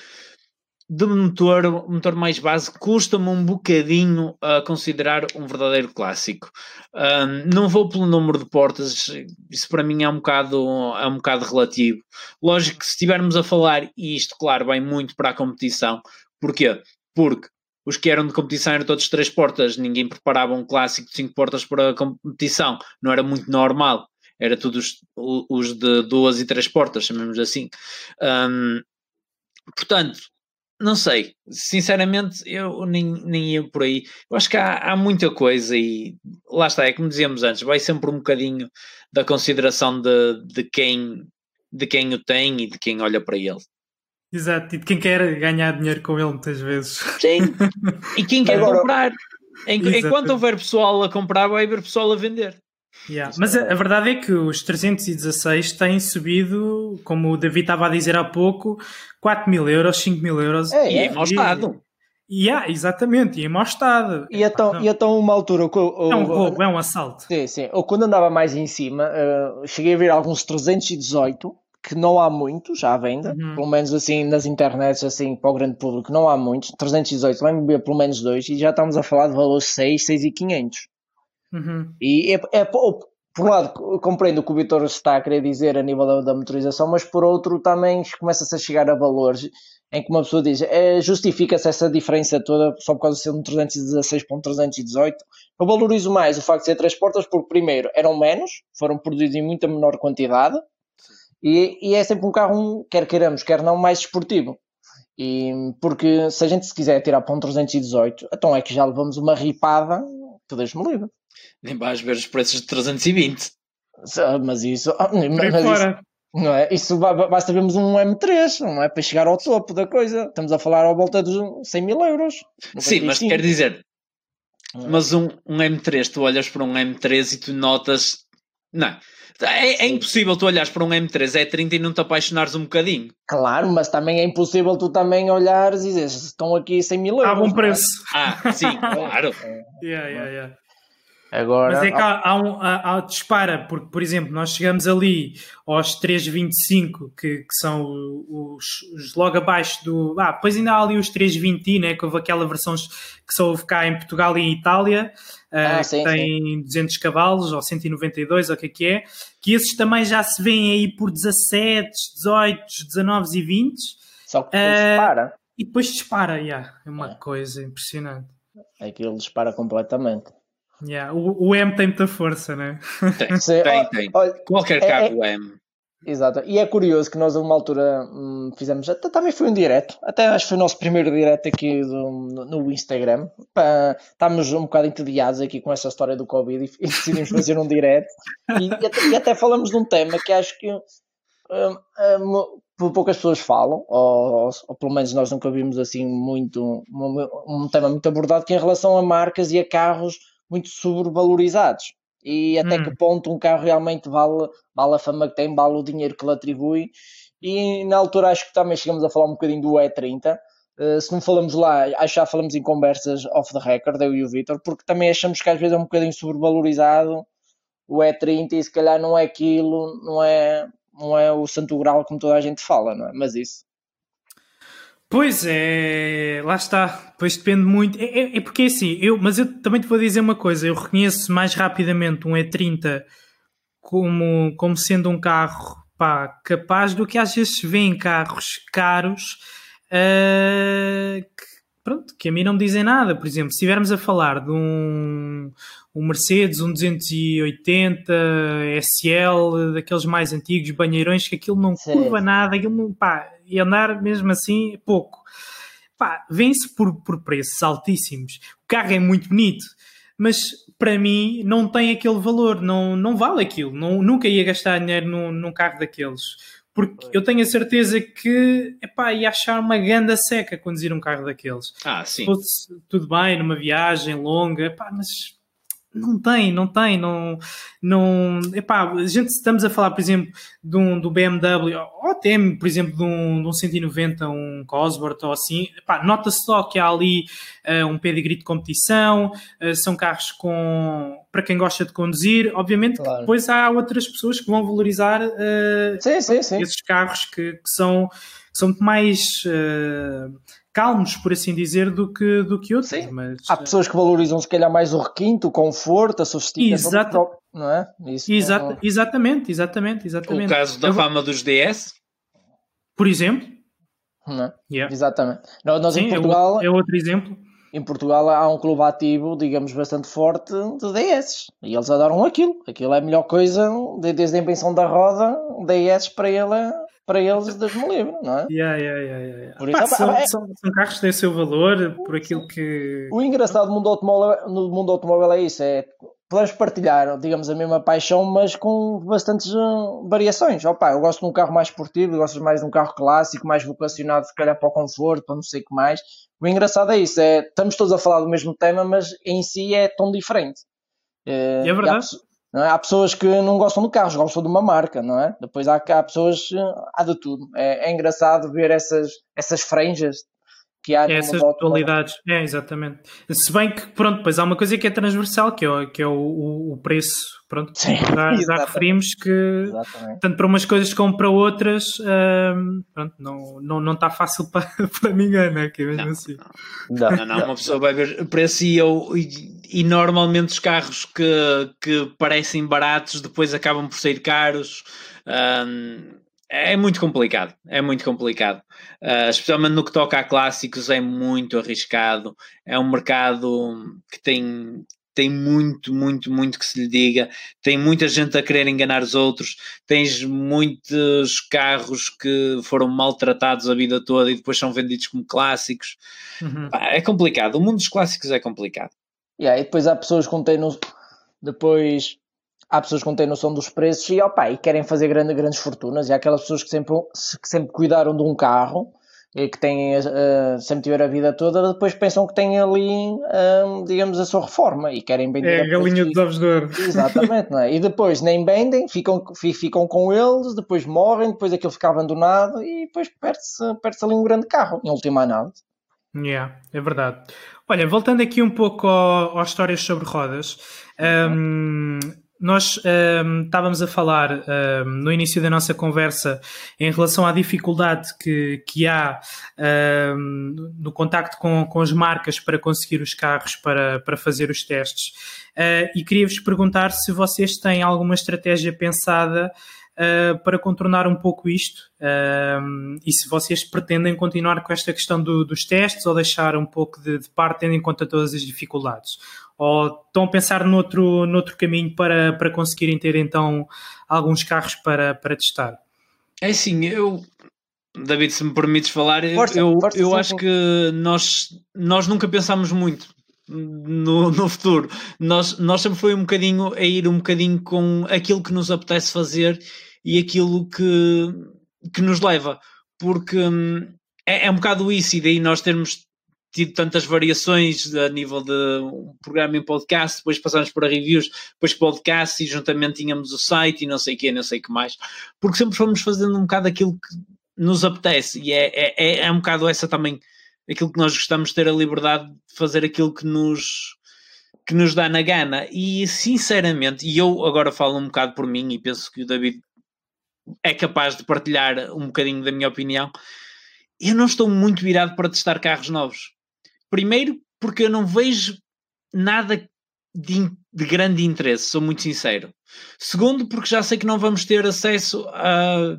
de motor, motor mais base, custa-me um bocadinho a considerar um verdadeiro clássico. Um, não vou pelo número de portas, isso para mim é um bocado, é um bocado relativo. Lógico que se estivermos a falar, e isto, claro, vai muito para a competição, porquê? Porque os que eram de competição eram todos três portas, ninguém preparava um clássico de cinco portas para a competição, não era muito normal. Era tudo os, os de duas e três portas, chamemos assim. Um, portanto, não sei, sinceramente eu nem, nem ia por aí. Eu acho que há, há muita coisa e lá está, é como dizíamos antes, vai sempre um bocadinho da consideração de, de, quem, de quem o tem e de quem olha para ele. Exato, e de quem quer ganhar dinheiro com ele muitas vezes. Sim, e quem quer Agora... comprar. Enquanto houver pessoal a comprar, vai haver pessoal a vender. Yeah. Mas a, a, verdade é que os 316 têm subido, como o David estava a dizer há pouco, 4 mil euros, 5 mil euros. É, e é. em mau estado. E, yeah, exatamente, e em mau estado. E então, e então uma altura. O, o, é um roubo, é um assalto. Sim, sim. Ou quando andava mais em cima, uh, cheguei a ver alguns 318 que não há muitos à venda, uhum. pelo menos assim nas internets, assim para o grande público, não há muitos. 318, lembro-me ver pelo menos dois, e já estamos a falar de valores 6, 6 e 500. Uhum. E é, é, por um lado, compreendo o que o Vitor está a querer dizer a nível da, da motorização, mas por outro também começa-se a chegar a valores em que uma pessoa diz é, justifica-se essa diferença toda só por causa de ser um 316 para um 318. Eu valorizo mais o facto de ser três portas porque, primeiro, eram menos, foram produzidos em muita menor quantidade e, e, é sempre um carro, quer queiramos, quer não, mais esportivo. E, porque se a gente se quiser tirar para um 318, então é que já levamos uma ripada que Deus me livre. Nem vais ver os preços de 320. Mas isso. Ah, mas isso não é? Isso basta vermos um M3, não é? Para chegar ao topo da coisa. Estamos a falar à volta dos 100 mil euros. Sim, mas quer dizer. É? Mas um, um M3, tu olhas para um M3 e tu notas. Não. É, é, impossível tu olhares para um M3 E30 e não te apaixonares um bocadinho. Claro, mas também é impossível tu também olhares e dizeres estão aqui 100 mil euros. Há bom preço. Ah, sim, claro. yeah, yeah, yeah. Agora, Mas é que há, há um, há, há, dispara, porque, por exemplo, nós chegamos ali aos 3,25, que, que são os, os, logo abaixo do. Ah, depois ainda há ali os 3,20, né, que houve aquela versão que só houve cá em Portugal e em Itália, ah, uh, sim, que tem sim. 200 cavalos ou 192, ou o que é que é, que esses também já se vêem aí por 17, 18, 19 e 20. Só que depois uh, dispara. E depois dispara, yeah, é uma é. coisa impressionante. Aquilo dispara completamente. Yeah. O, o, M tem muita força, né? Tem, Sim, tem, tem. Olha, Qualquer é, carro é, M. Exato. E é curioso que nós, a uma altura, hum, fizemos. Até, também foi um direto. Até acho que foi o nosso primeiro direto aqui do, no Instagram. Pá, estávamos um bocado entediados aqui com essa história do Covid e, e decidimos fazer um direto. E, e, até, e, até, falamos de um tema que acho que. Um, um, poucas pessoas falam, ou, ou, ou, pelo menos nós nunca vimos assim muito um, um tema muito abordado, que é em relação a marcas e a carros muito sobrevalorizados. E até hum. que ponto um carro realmente vale, vale a fama que tem, vale o dinheiro que lhe atribui. E na altura acho que também chegamos a falar um bocadinho do E30. Uh, se não falamos lá, acho que já falamos em conversas off the record, eu e o Vitor, porque também achamos que às vezes é um bocadinho sobrevalorizado o E30 e se calhar não é aquilo, não é, não é o santo grau como toda a gente fala, não é? Mas isso Pois é, lá está. Pois depende muito. É, é, é, porque é assim, eu, mas eu também te vou dizer uma coisa: eu reconheço mais rapidamente um E30 como, como sendo um carro pá, capaz do que às vezes se vê em carros caros uh, pronto, que a mim não me dizem nada. Por exemplo, se estivermos a falar de um, um Mercedes, um 280 SL, daqueles mais antigos, banheirões, que aquilo não sim, curva sim. nada, aquilo não, pá, e andar mesmo assim pouco. Pá, vem-se por, por preços altíssimos. O carro é muito bonito, mas para mim não tem aquele valor, não, não vale aquilo. Não, nunca ia gastar dinheiro num, num carro daqueles. Porque eu tenho a certeza que epá, ia achar uma ganda seca conduzir um carro daqueles. Ah, sim. Se fosse tudo bem, numa viagem longa, epá, mas não tem, não tem, não, não, epá, a gente estamos a falar, por exemplo, de um, do BMW, ou até, por exemplo, de um, de um 190, um Cosworth ou assim, nota-se só que há ali uh, um pedigree de competição, uh, são carros com, para quem gosta de conduzir, obviamente claro. que depois há outras pessoas que vão valorizar uh, sim, sim, sim. esses carros que, que, são, que são muito mais calmos, por assim dizer, do que, do que outros. Sim. Mas, Há pessoas que valorizam, se calhar, mais o requinto, o conforto, a sofisticação. Exato. Não é? Isso Exato, não... Exatamente, exatamente, exatamente. O caso da Eu... fama dos DS? Por exemplo. Não é? yeah. Exatamente. Nós, nós Sim, em Portugal... É, outro exemplo. Em Portugal há um clube ativo, digamos, bastante forte de DS. E eles adoram aquilo. Aquilo é a melhor coisa, desde a invenção da roda, DS para ele é para eles Deus me livre, não é? Yeah, yeah, yeah, yeah. Por isso, Pá, são, é... são, são, carros que têm o seu valor por aquilo que. O engraçado do mundo automóvel, no mundo automóvel é isso: é podemos partilhar, digamos, a mesma paixão, mas com bastantes uh, variações. Opa, eu gosto de um carro mais esportivo, gostas mais de um carro clássico, mais vocacionado, se calhar, para o conforto, para não sei o que mais. O engraçado é isso: é, estamos todos a falar do mesmo tema, mas em si é tão diferente. É, é verdade. É? Há pessoas que não gostam de carros, gostam de uma marca, não é? Depois há, há pessoas, há de tudo. É, é engraçado ver essas, essas franjas que há essas dualidades, é exatamente. Se bem que, pronto, depois há uma coisa que é transversal, que é, que é o, o preço, pronto, Sim, já, já referimos que exatamente. tanto para umas coisas como para outras, hum, pronto, não, não, não está fácil para, para ninguém, né? Que é mesmo não, assim. Não. Não, não, uma pessoa vai ver preço e, eu, e, e normalmente os carros que, que parecem baratos depois acabam por ser caros. Um, é muito complicado, é muito complicado. Uh, especialmente no que toca a clássicos, é muito arriscado. É um mercado que tem, tem muito, muito, muito que se lhe diga. Tem muita gente a querer enganar os outros. Tens muitos carros que foram maltratados a vida toda e depois são vendidos como clássicos. Uhum. É complicado. O mundo dos clássicos é complicado. Yeah, e depois há pessoas que têm depois há pessoas que não têm noção dos preços e, opa, e querem fazer grande, grandes fortunas. E há aquelas pessoas que sempre, que sempre cuidaram de um carro e que têm, uh, sempre tiveram a vida toda, depois pensam que têm ali, uh, digamos, a sua reforma e querem vender. É a galinha dos ovos de ouro. Exatamente, não é? E depois nem vendem, ficam, ficam com eles, depois morrem, depois aquilo fica abandonado e depois perde-se perde ali um grande carro, em última análise. Yeah, é verdade. Olha, voltando aqui um pouco ao, às histórias sobre rodas, um, nós um, estávamos a falar um, no início da nossa conversa em relação à dificuldade que, que há um, no contacto com, com as marcas para conseguir os carros para, para fazer os testes. Uh, e queria-vos perguntar se vocês têm alguma estratégia pensada uh, para contornar um pouco isto uh, e se vocês pretendem continuar com esta questão do, dos testes ou deixar um pouco de, de parte tendo em conta todas as dificuldades? Ou estão a pensar noutro, noutro caminho para, para conseguirem ter então alguns carros para, para testar? É assim, eu David, se me permites falar, força, eu, força, eu acho que nós, nós nunca pensámos muito no, no futuro. Nós, nós sempre foi um bocadinho a ir um bocadinho com aquilo que nos apetece fazer e aquilo que, que nos leva. Porque hum, é, é um bocado isso, e daí nós termos tido tantas variações a nível de um programa em podcast, depois passamos para reviews, depois podcast e juntamente tínhamos o site e não sei o que, não sei o que mais, porque sempre fomos fazendo um bocado aquilo que nos apetece e é, é, é, é um bocado essa também aquilo que nós gostamos de ter a liberdade de fazer aquilo que nos que nos dá na gana e sinceramente, e eu agora falo um bocado por mim e penso que o David é capaz de partilhar um bocadinho da minha opinião, eu não estou muito virado para testar carros novos. Primeiro porque eu não vejo nada de, de, grande interesse, sou muito sincero. Segundo, porque já sei que não vamos ter acesso a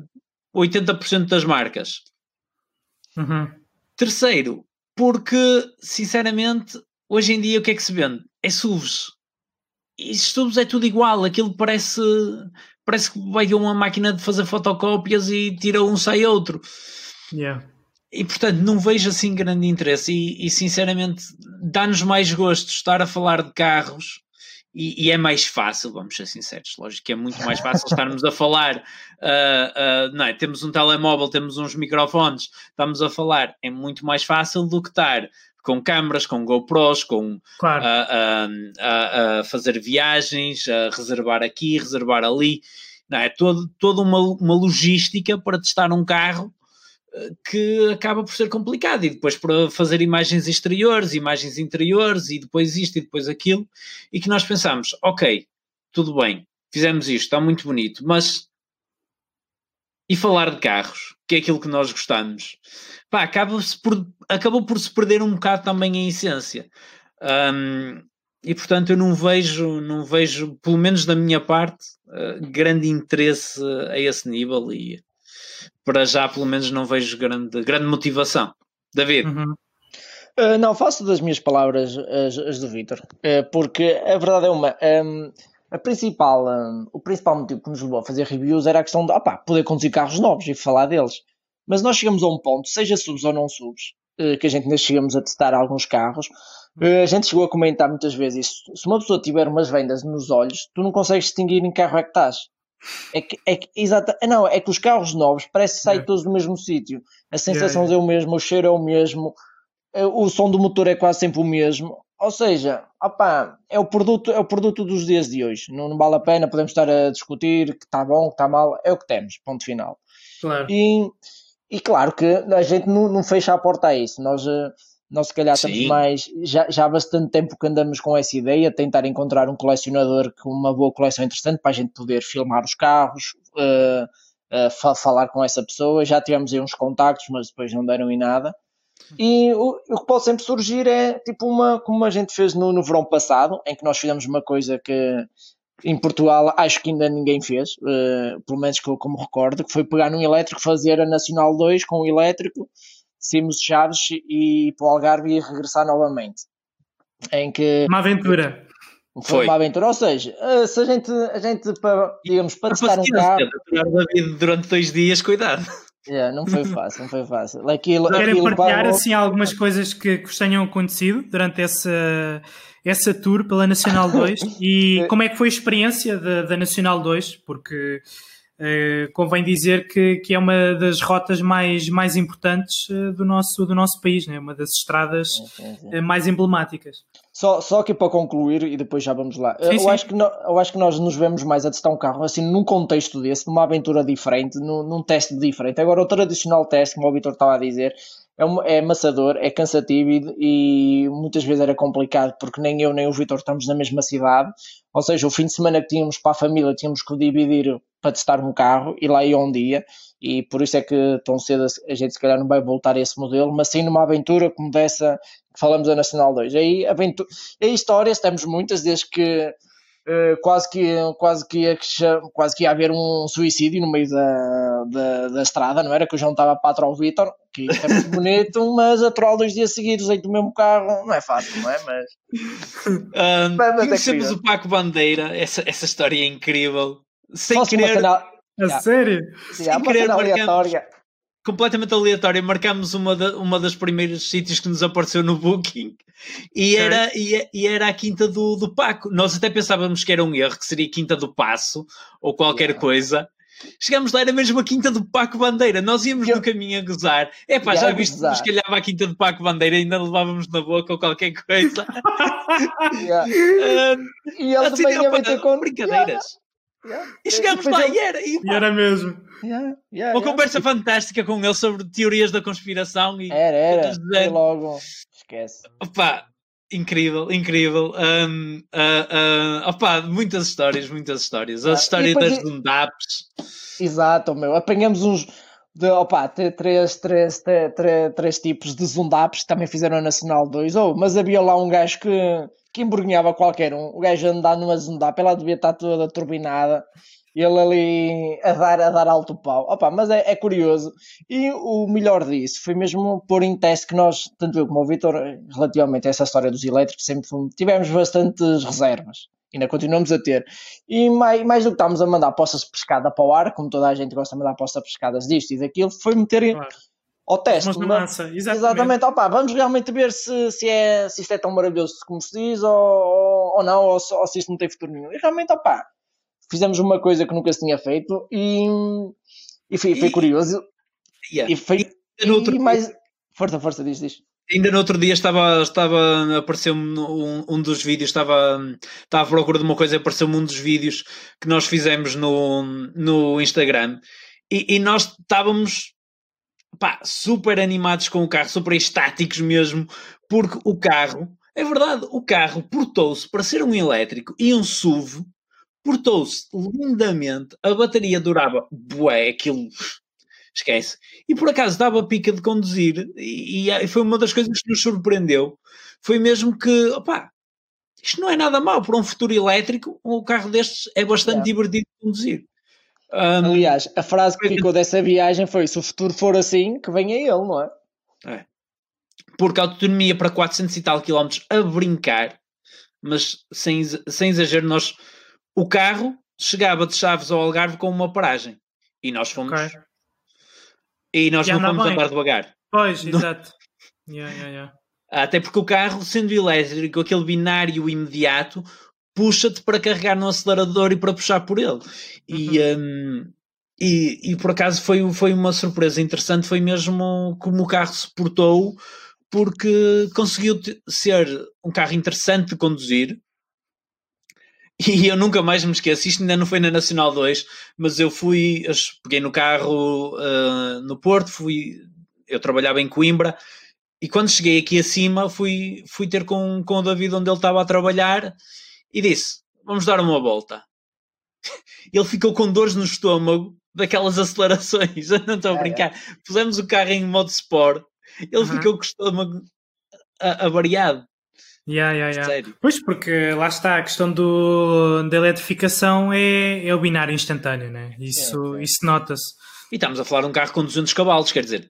80% das marcas. Uhum. Terceiro, porque, sinceramente, hoje em dia o que é que se vende? É SUVs. E SUVs é tudo igual, aquilo parece parece que vai uma máquina de fazer fotocópias e tira um, sai outro. Yeah. E portanto não vejo assim grande interesse e, e sinceramente dá-nos mais gosto estar a falar de carros e, e, é mais fácil, vamos ser sinceros, lógico que é muito mais fácil estarmos a falar, uh, uh, não é? Temos um telemóvel, temos uns microfones, estamos a falar, é muito mais fácil do que estar com câmaras, com GoPros, com claro. a, fazer viagens, a reservar aqui, reservar ali, não é? Todo, toda uma, uma logística para testar um carro que acaba por ser complicado e depois para fazer imagens exteriores, imagens interiores e depois isto e depois aquilo e que nós pensamos, ok, tudo bem, fizemos isto, está muito bonito, mas e falar de carros, que é aquilo que nós gostamos, pá, acaba por, acabou por se perder um bocado também a essência. Um, e portanto eu não vejo, não vejo, pelo menos da minha parte, uh, grande interesse a esse nível e para já pelo menos não vejo grande, grande motivação. David? Uhum. Uh, não, faço das minhas palavras as, as do Vitor, uh, porque a verdade é uma. Um, a principal, um, o principal motivo que nos levou a fazer reviews era a questão de opa, poder conduzir carros novos e falar deles. Mas nós chegamos a um ponto, seja subs ou não subs, uh, que a gente ainda chegamos a testar alguns carros. a gente chegou a comentar muitas vezes isso. Se uma pessoa tiver umas vendas nos olhos, tu não consegues distinguir em que carro é que estás. É que, é que, exata, não, é que os carros novos parece que saem yeah. todos do mesmo sítio. A sensação yeah, yeah. é o mesmo, o cheiro é o mesmo, é, o som do motor é quase sempre o mesmo. Ou seja, opa, é o produto, é o produto dos dias de hoje. Não, não vale a pena, podemos estar a discutir que está bom, que está mal, é o que temos, ponto final. Claro. E, e claro que a gente não, não fecha a porta a isso. Nós uh, nós, se calhar, estamos mais. Já, já há bastante tempo que andamos com essa ideia, tentar encontrar um colecionador com uma boa coleção interessante para a gente poder filmar os carros, uh, uh, falar com essa pessoa. Já tivemos aí uns contactos, mas depois não deram em nada. E o, o que pode sempre surgir é tipo uma, como a gente fez no, no verão passado, em que nós fizemos uma coisa que em Portugal acho que ainda ninguém fez, uh, pelo menos que eu como recordo, que foi pegar num elétrico, fazer a Nacional 2 com o elétrico saímos de Chaves e para o Algarve e regressar novamente. Em que. Uma aventura. Foi, uma aventura, ou seja, eh, se a gente, a gente para, digamos, para testar um carro. Durante dois dias, cuidado. Yeah, não foi fácil, não foi fácil. Aquilo, Querem aquilo partilhar para... assim algumas coisas que, que vos tenham acontecido durante essa, essa tour pela Nacional 2 e como é que foi a experiência da, da Nacional 2? Porque Uh, convém dizer que, que é uma das rotas mais, mais importantes uh, do, nosso, do nosso país, né? uma das estradas uh, mais emblemáticas. Só, só aqui para concluir e depois já vamos lá. Sim, eu, sim. Acho que no, eu acho que nós nos vemos mais a testar um carro assim num contexto desse, numa aventura diferente, num, num teste diferente. Agora, o tradicional teste, como o Vitor estava a dizer, é, é é cansativo e, e, muitas vezes era complicado porque nem eu nem o Vitor estamos na mesma cidade. Ou seja, o fim de semana que tínhamos para a família tínhamos que dividir para testar um carro e lá ia um dia. E por isso é que tão cedo a gente se calhar não vai voltar a esse modelo, mas sim numa aventura como dessa que falamos da Nacional 2. Aí, aventura, aí histórias temos muitas, desde que Uh, quase que quase que ia, quase que ia haver um suicídio no meio da, da, da estrada, não era? Que eu já não estava para aturar o Vitor, que é muito bonito, mas aturar dois dias seguidos aí do mesmo carro não é fácil, não é? Mas. Um, mas conhecemos é o Paco Bandeira, essa, essa história é incrível. Sem Posso querer. A yeah. sério? Sem yeah, querer, aleatória completamente aleatório, marcámos uma, da, uma das primeiros sítios que nos apareceu no Booking e era, e, e, era a Quinta do, do Paco. Nós até pensávamos que era um erro, que seria Quinta do Passo ou qualquer yeah. coisa. Chegámos lá, era mesmo a Quinta do Paco Bandeira. Nós íamos Eu... no caminho a gozar. É pá, já viste que nos calhava a Quinta do Paco Bandeira, ainda levávamos na boca ou qualquer coisa. yeah. uh, e ele assim, também ia meter com brincadeiras. Yeah. E chegámos lá e era. E, e era mesmo. Yeah, yeah, Uma conversa fantástica com ele sobre teorias da conspiração. E, era, era. E logo. Esquece. Opa, incrível, incrível. Um, uh, uh, opa, muitas histórias, muitas histórias. A história das Dundaps. Exato, meu. Apanhamos uns. De, opa, três, três, três, três, três tipos de Zundaps que também fizeram a Nacional 2. Oh, mas havia lá um gajo que, que embrulhava qualquer um. O gajo andar numa Zundap, ela devia estar toda turbinada ele ali a dar, a dar alto pau. Opa, mas é, é, curioso. E o melhor disso foi mesmo pôr em teste que nós, tanto eu como o Vitor, relativamente a essa história dos elétricos, sempre tivemos bastantes reservas. Ainda continuamos a ter. E mais, mais do que estávamos a mandar poças pescada para o ar, como toda a gente gosta de mandar poças pescadas disto e daquilo, foi meter claro. ao teste. Mas, massa, exatamente. exatamente. Opa, vamos realmente ver se, se, é, se isto é tão maravilhoso como se diz ou, ou não, ou, ou se isto não tem futuro nenhum. E realmente, opa, fizemos uma coisa que nunca se tinha feito e, e foi, foi e, curioso. Yeah. E foi e, outro e mais. Força, força, diz, diz. Ainda no outro dia estava, estava apareceu-me um, um dos vídeos, estava, estava à procura de uma coisa, apareceu-me um dos vídeos que nós fizemos no, no Instagram e, e nós estávamos pá, super animados com o carro, super estáticos mesmo, porque o carro, é verdade, o carro portou-se para ser um elétrico e um SUV portou-se lindamente, a bateria durava bué, aquilo esquece. E por acaso dava pica de conduzir e, e, foi uma das coisas que nos surpreendeu. Foi mesmo que, opá, isto não é nada mau para um futuro elétrico, um carro destes é bastante é. divertido de conduzir. Um, Aliás, a frase que ficou dessa viagem foi: se o futuro for assim, que venha ele, não é? É. Porque a autonomia para 400 e tal quilómetros a brincar, mas sem, sem exagero, nós o carro chegava de Chaves ao Algarve com uma paragem. E nós fomos. Okay. E nós e não fomos andar devagar. Pois, não... exato. Yeah, yeah, yeah. Até porque o carro, sendo elétrico, aquele binário imediato, puxa-te para carregar no acelerador e para puxar por ele. Uhum. E, um, e, e, por acaso foi, foi uma surpresa interessante, foi mesmo como o carro se portou, porque conseguiu ser um carro interessante de conduzir, e eu nunca mais me esqueço, isto ainda não foi na Nacional 2, mas eu fui, eu peguei no carro uh, no Porto, fui, eu trabalhava em Coimbra, e quando cheguei aqui acima fui, fui ter com, com o David onde ele estava a trabalhar e disse, vamos dar uma volta. Ele ficou com dores no estômago daquelas acelerações, eu não estou a brincar. Pusemos o carro em modo sport, ele uhum. ficou com o estômago avariado. Yeah, yeah, yeah. Sério. Pois, porque lá está, a questão do, da eletrificação é, é o binário instantâneo, né? Isso, é, isso nota-se. E estamos a falar de um carro com 200 cavalos, quer dizer,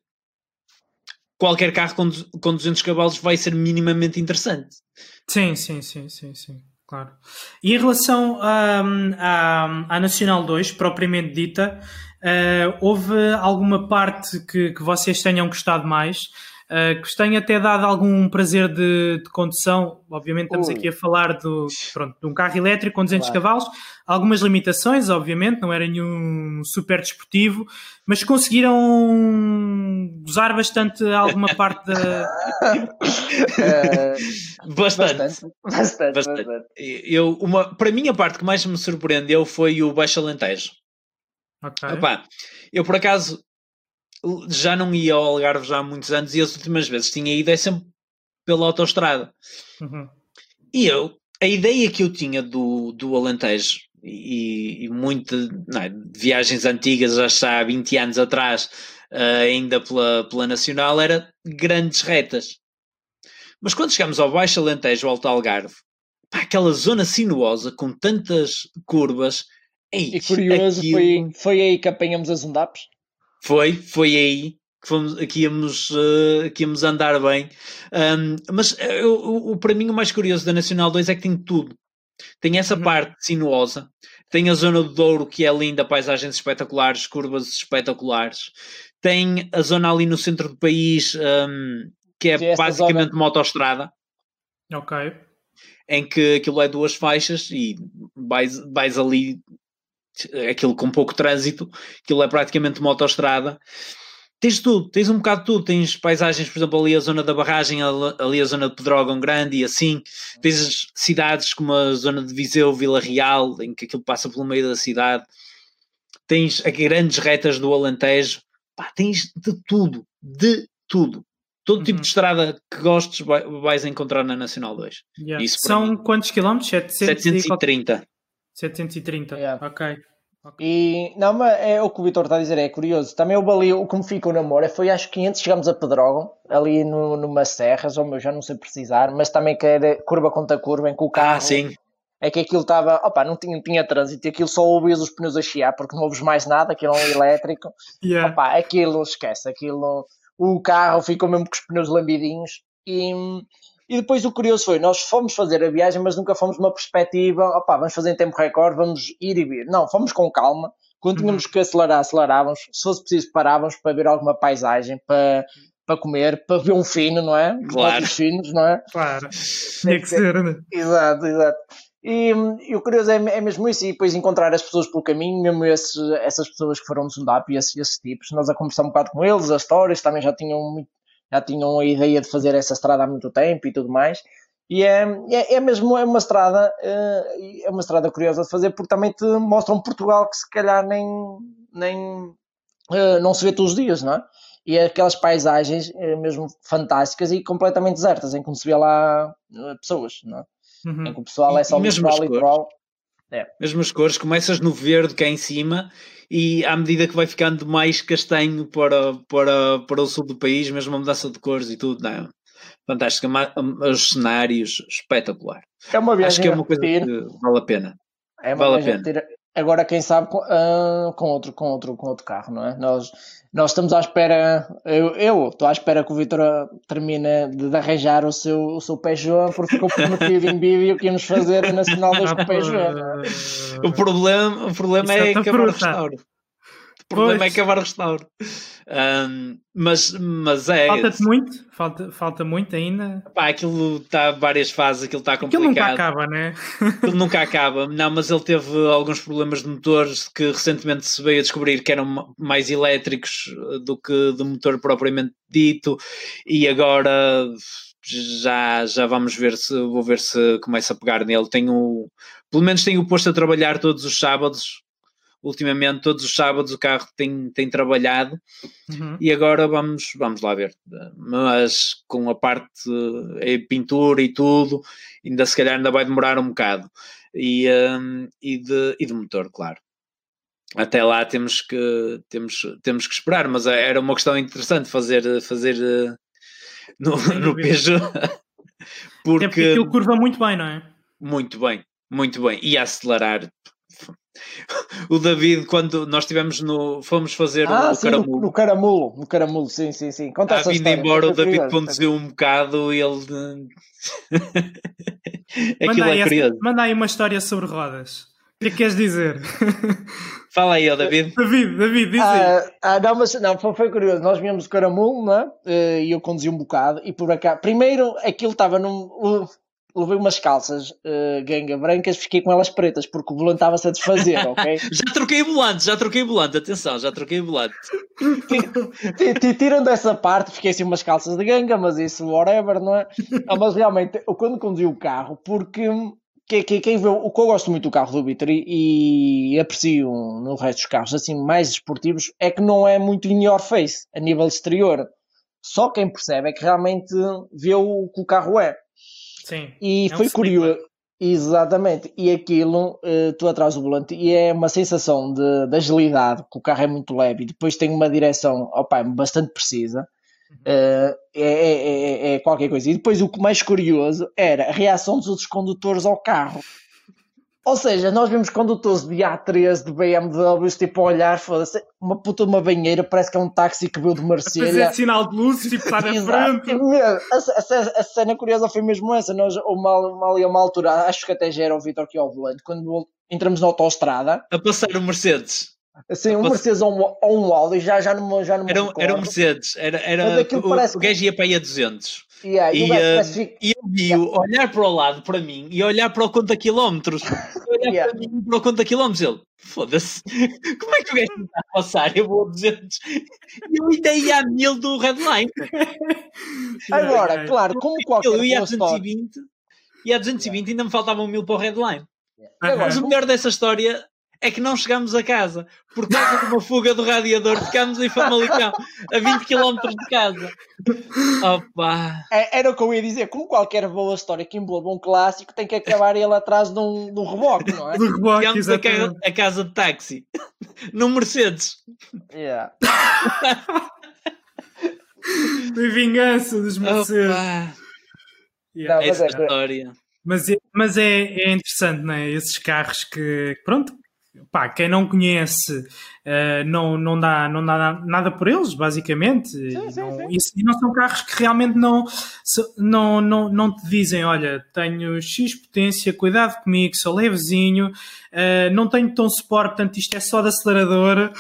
qualquer carro com, com 200 cavalos vai ser minimamente interessante. Sim, sim, sim, sim, sim, claro. E em relação um, à, à Nacional 2, propriamente dita, uh, houve alguma parte que, que vocês tenham gostado mais? Uh, que vos tenha até dado algum prazer de, de condução. Obviamente estamos aqui a falar do, pronto, de um carro elétrico com 200 claro. cavalos, algumas limitações, obviamente, não era nenhum super desportivo, mas conseguiram gozar bastante alguma parte da. uh, bastante. Bastante, bastante, bastante. Eu, uma, para mim, a parte que mais me surpreendeu foi o Baixo Alentejo. Okay. Opa, eu por acaso já não ia ao Algarve já há muitos anos e as últimas vezes tinha ido é sempre pela autoestrada. Uhum. E eu, a ideia que eu tinha do, do Alentejo e, e muito não, é, de viagens antigas, já está há 20 anos atrás, uh, ainda pela, pela Nacional, era grandes retas. Mas quando chegamos ao Baixo Alentejo, ao Alto Algarve, pá, aquela zona sinuosa com tantas curvas. Ei, e curioso, aquilo... foi, foi aí que apanhamos as undapes? Foi, foi aí que, fomos, que, íamos, uh, que íamos andar bem. Um, mas eu, o, para mim o mais curioso da Nacional 2 é que tem tudo. Tem essa uhum. parte sinuosa, tem a zona do Douro que é linda, paisagens espetaculares, curvas espetaculares. Tem a zona ali no centro do país um, que é basicamente zona... autoestrada. Ok. Em que aquilo é duas faixas e vais, vais ali aquilo com pouco trânsito, aquilo é praticamente uma autoestrada. Tens tudo, tens um bocado de tudo. Tens paisagens, por exemplo, ali a zona da barragem, ali a zona de Pedrógão Grande e assim. Tens cidades como a zona de Viseu, Vila Real, em que aquilo passa pelo meio da cidade. Tens as grandes retas do Alentejo. Pá, tens de tudo, de tudo. Todo uhum. tipo de uhum. estrada que gostes vais encontrar na Nacional 2. Yeah. São quantos quilómetros? 730. 730, yeah. ok. E não, mas é o que o Vitor está a dizer, é curioso. Também o ali, o que me ficou na memória foi acho que antes chegámos a Pedrógão, ali no, numa serras, ou meu, já não sei precisar, mas também que era curva contra curva, em que o carro. Ah, sim. É que aquilo estava, opa, não tinha, não tinha trânsito, e aquilo só ouvias os pneus a chiar, porque não ouves mais nada, aquilo é um elétrico. yeah. Opa, aquilo, esquece, aquilo. O carro ficou mesmo com os pneus lambidinhos. E, e depois o curioso foi, nós fomos fazer a viagem, mas nunca fomos numa perspectiva, opá, vamos fazer em tempo recorde, vamos ir e vir. Não, fomos com calma. Quando tínhamos uhum. que acelerar, acelerávamos. Se fosse preciso, parávamos para ver alguma paisagem, para, para comer, para ver um fino, não é? Claro. Os finos, não é? Claro. Tinha que ser, né? Exato, exato. E, e, o curioso é, é, mesmo isso, e depois encontrar as pessoas pelo caminho, mesmo esses, essas pessoas que foram no Sundap e esses, esses tipos, nós a conversar um bocado com eles, as histórias também já tinham muito, já tinham a ideia de fazer essa estrada há muito tempo e tudo mais. E é, é, é mesmo é uma estrada eh, é uma estrada curiosa de fazer porque também te mostra um Portugal que se calhar nem, nem eh, não se vê todos os dias, não é? E é aquelas paisagens eh, mesmo fantásticas e completamente desertas, em que não se vê lá pessoas, não é? Uhum. Em que o pessoal é só litoral, litoral. É. Mesmo as cores, começas no verde cá em cima e à medida que vai ficando mais castanho para, para, para o sul do país, mesmo a mudança de cores e tudo, não, é? fantástico, os cenários espetacular. É uma viagem Acho que é uma coisa que vale a pena. É uma vale a pena. Agora, quem sabe, com, uh, com, outro, com, outro, com outro carro, não é? Nós, nós estamos à espera, eu, estou à espera que o Vitor termine de, de, arranjar o seu, o seu Peugeot, porque ficou prometido em vídeo que íamos fazer a Nacional 2 com o Peugeot. É? O problema, o problema é acabar o restauro. O problema pois. é acabar o restauro. Um, mas, mas é. Falta-te muito? Falta, falta muito ainda? Pá, aquilo está várias fases, aquilo está complicado. Aquilo nunca acaba, né? aquilo nunca acaba. Não, mas ele teve alguns problemas de motores que recentemente se veio a descobrir que eram mais elétricos do que do motor propriamente dito, e agora já, já vamos ver se vou ver se começa a pegar nele. Tenho, pelo menos tenho posto a trabalhar todos os sábados ultimamente todos os sábados o carro tem, tem trabalhado uhum. e agora vamos, vamos lá ver. Mas com a parte é pintura e tudo, ainda se calhar ainda vai demorar um bocado. E, um, e, de, e de motor, claro. Até lá temos que, temos, temos que esperar, mas era uma questão interessante fazer, fazer eh, no, no Peugeot. porque, é porque aquilo curva muito bem, não é? Muito bem, muito bem. E a acelerar o David, quando nós estivemos no. Fomos fazer ah, o sim, caramulo. No, caramulo, no caramulo, sim, sim, sim. Conta ah, vindo embora, o David conduziu um bocado e ele. Aquilo manda é curioso. manda aí uma história sobre rodas. O que é que queres dizer? Fala aí, ó, David. David, David, diz ah, ah, não, mas não, foi, foi curioso. Nós viemos do Caramulo, né? E eu conduzi um bocado. E por cá, primeiro, aquilo estava num levei umas calças uh, ganga brancas, fiquei com elas pretas, porque o volante estava-se a desfazer, ok? já troquei volante, já troquei volante, atenção, já troquei volante. Tirando essa parte, fiquei assim umas calças de ganga, mas isso, whatever, não é? Ah, mas realmente, eu quando conduzi o carro, porque que, que, quem vê, o que eu gosto muito do carro do Vitor e, e, aprecio no resto dos carros assim mais esportivos é que não é muito in your face a nível exterior. Só quem percebe é que realmente vê o que o carro é. Sim. E é foi um curioso. Exatamente, e aquilo, uh, tu atrás do volante, e é uma sensação de, de, agilidade, que o carro é muito leve e depois tem uma direção opa, bastante precisa. Uh, é, é, é, qualquer coisa. E depois o que mais curioso era a reação dos outros condutores ao carro. Ou seja, nós vimos condutores de A3, de BMWs, tipo a olhar, foda-se, uma puta de uma banheira, parece que é um táxi que veio de Marselha. Fazer sinal de luz, tipo, estar na frente. A, a, a, cena curiosa foi mesmo essa. Nós, uma, uma, ali a uma altura, acho que até já era o Vitor que ao volante, quando entramos na autostrada. A passar o Mercedes. Assim, um Mercedes ou um, ou um Audi, já, já não, já não era, era um Mercedes, era, era o, parece... o gajo ia para aí a 200. Yeah, e, uh, e eu vi-o olhar para o lado, para mim, e olhar para o conta quilómetros. olhar yeah. para mim para o conta quilómetros. Ele, foda-se, como é que o gajo está a passar? Eu vou a 200. E eu ainda ia a 1000 do Redline. Agora, claro, como qualquer Eu ia a 220, e a 220 ainda me faltavam 1000 para o Redline. Yeah. Mas o melhor dessa história é que não chegamos a casa. Por causa de uma fuga do radiador, ficámos em Famalicão, a 20 km de casa. Opa! É, era o que eu ia dizer, como qualquer boa história que envolva um clássico, tem que acabar ele atrás de um, de um reboque, não é? Do reboque, Ficámos a casa, a casa de táxi, no Mercedes. Yeah. De vingança dos Mercedes. Opa. Yeah. Não, Essa é, história. Mas, é, mas é, é interessante, não é? Esses carros que, pronto, pá, quem não conhece uh, não, não, dá, não dá nada por eles, basicamente. Sim, sim, não, sim. E, não são carros que realmente não, não, não, não te dizem: olha, tenho X potência, cuidado comigo, sou levezinho, uh, não tenho tão suporte, portanto isto é só de acelerador.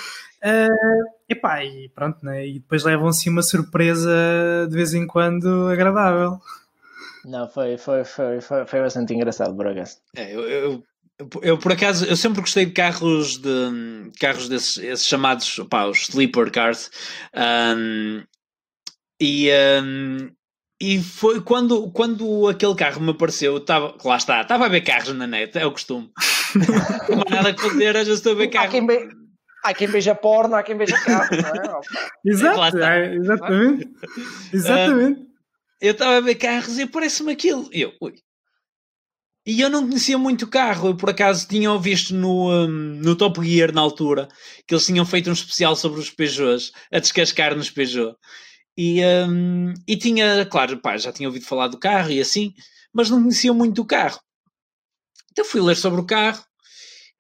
Uh, epá, e pronto, né? e depois levam assim uma surpresa de vez em quando agradável. Não, foi, foi, foi, foi, foi bastante engraçado, por acaso. É, eu, eu, eu, por acaso, eu sempre gostei de carros de carros desses esses chamados opá, os sleeper cars. Um, e, um, e foi quando, quando aquele carro me apareceu, tava, lá está, estava a ver carros na net, é o costume. não há nada a fazer, já estou a ver carros. Há quem, be... há quem beija porno, há quem beija carro, não é? Exato, é, exatamente. Exatamente. Uh, eu estava a ver carros e parece-me aquilo. E eu, ui, e eu não conhecia muito o carro, eu por acaso tinha visto no, um, no Top Gear na altura que eles tinham feito um especial sobre os Peugeots, a descascar nos Peugeot. E, um, e tinha, claro, pá, já tinha ouvido falar do carro e assim, mas não conhecia muito o carro. Então fui ler sobre o carro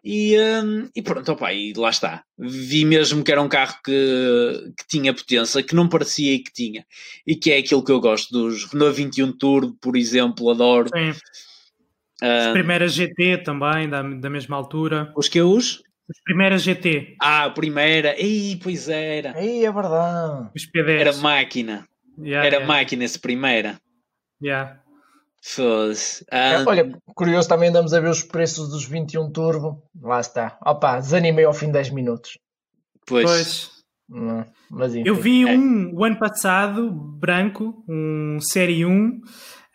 e, um, e pronto, opa, e lá está. Vi mesmo que era um carro que, que tinha potência, que não parecia e que tinha. E que é aquilo que eu gosto dos Renault 21 Turbo, por exemplo, adoro. Sim as primeiras GT também, da, da mesma altura. Os que os? As primeiras GT. Ah, a primeira. Ih, pois era. Ih, é verdade. Os p Era máquina. Yeah, era yeah. máquina essa primeira. Yeah. Foda-se. Ah, olha, curioso também andamos a ver os preços dos 21 Turbo. Lá está. Opa, desanimei ao fim de 10 minutos. Pois. pois. Não, mas Eu vi é. um o ano passado, branco, um Série 1.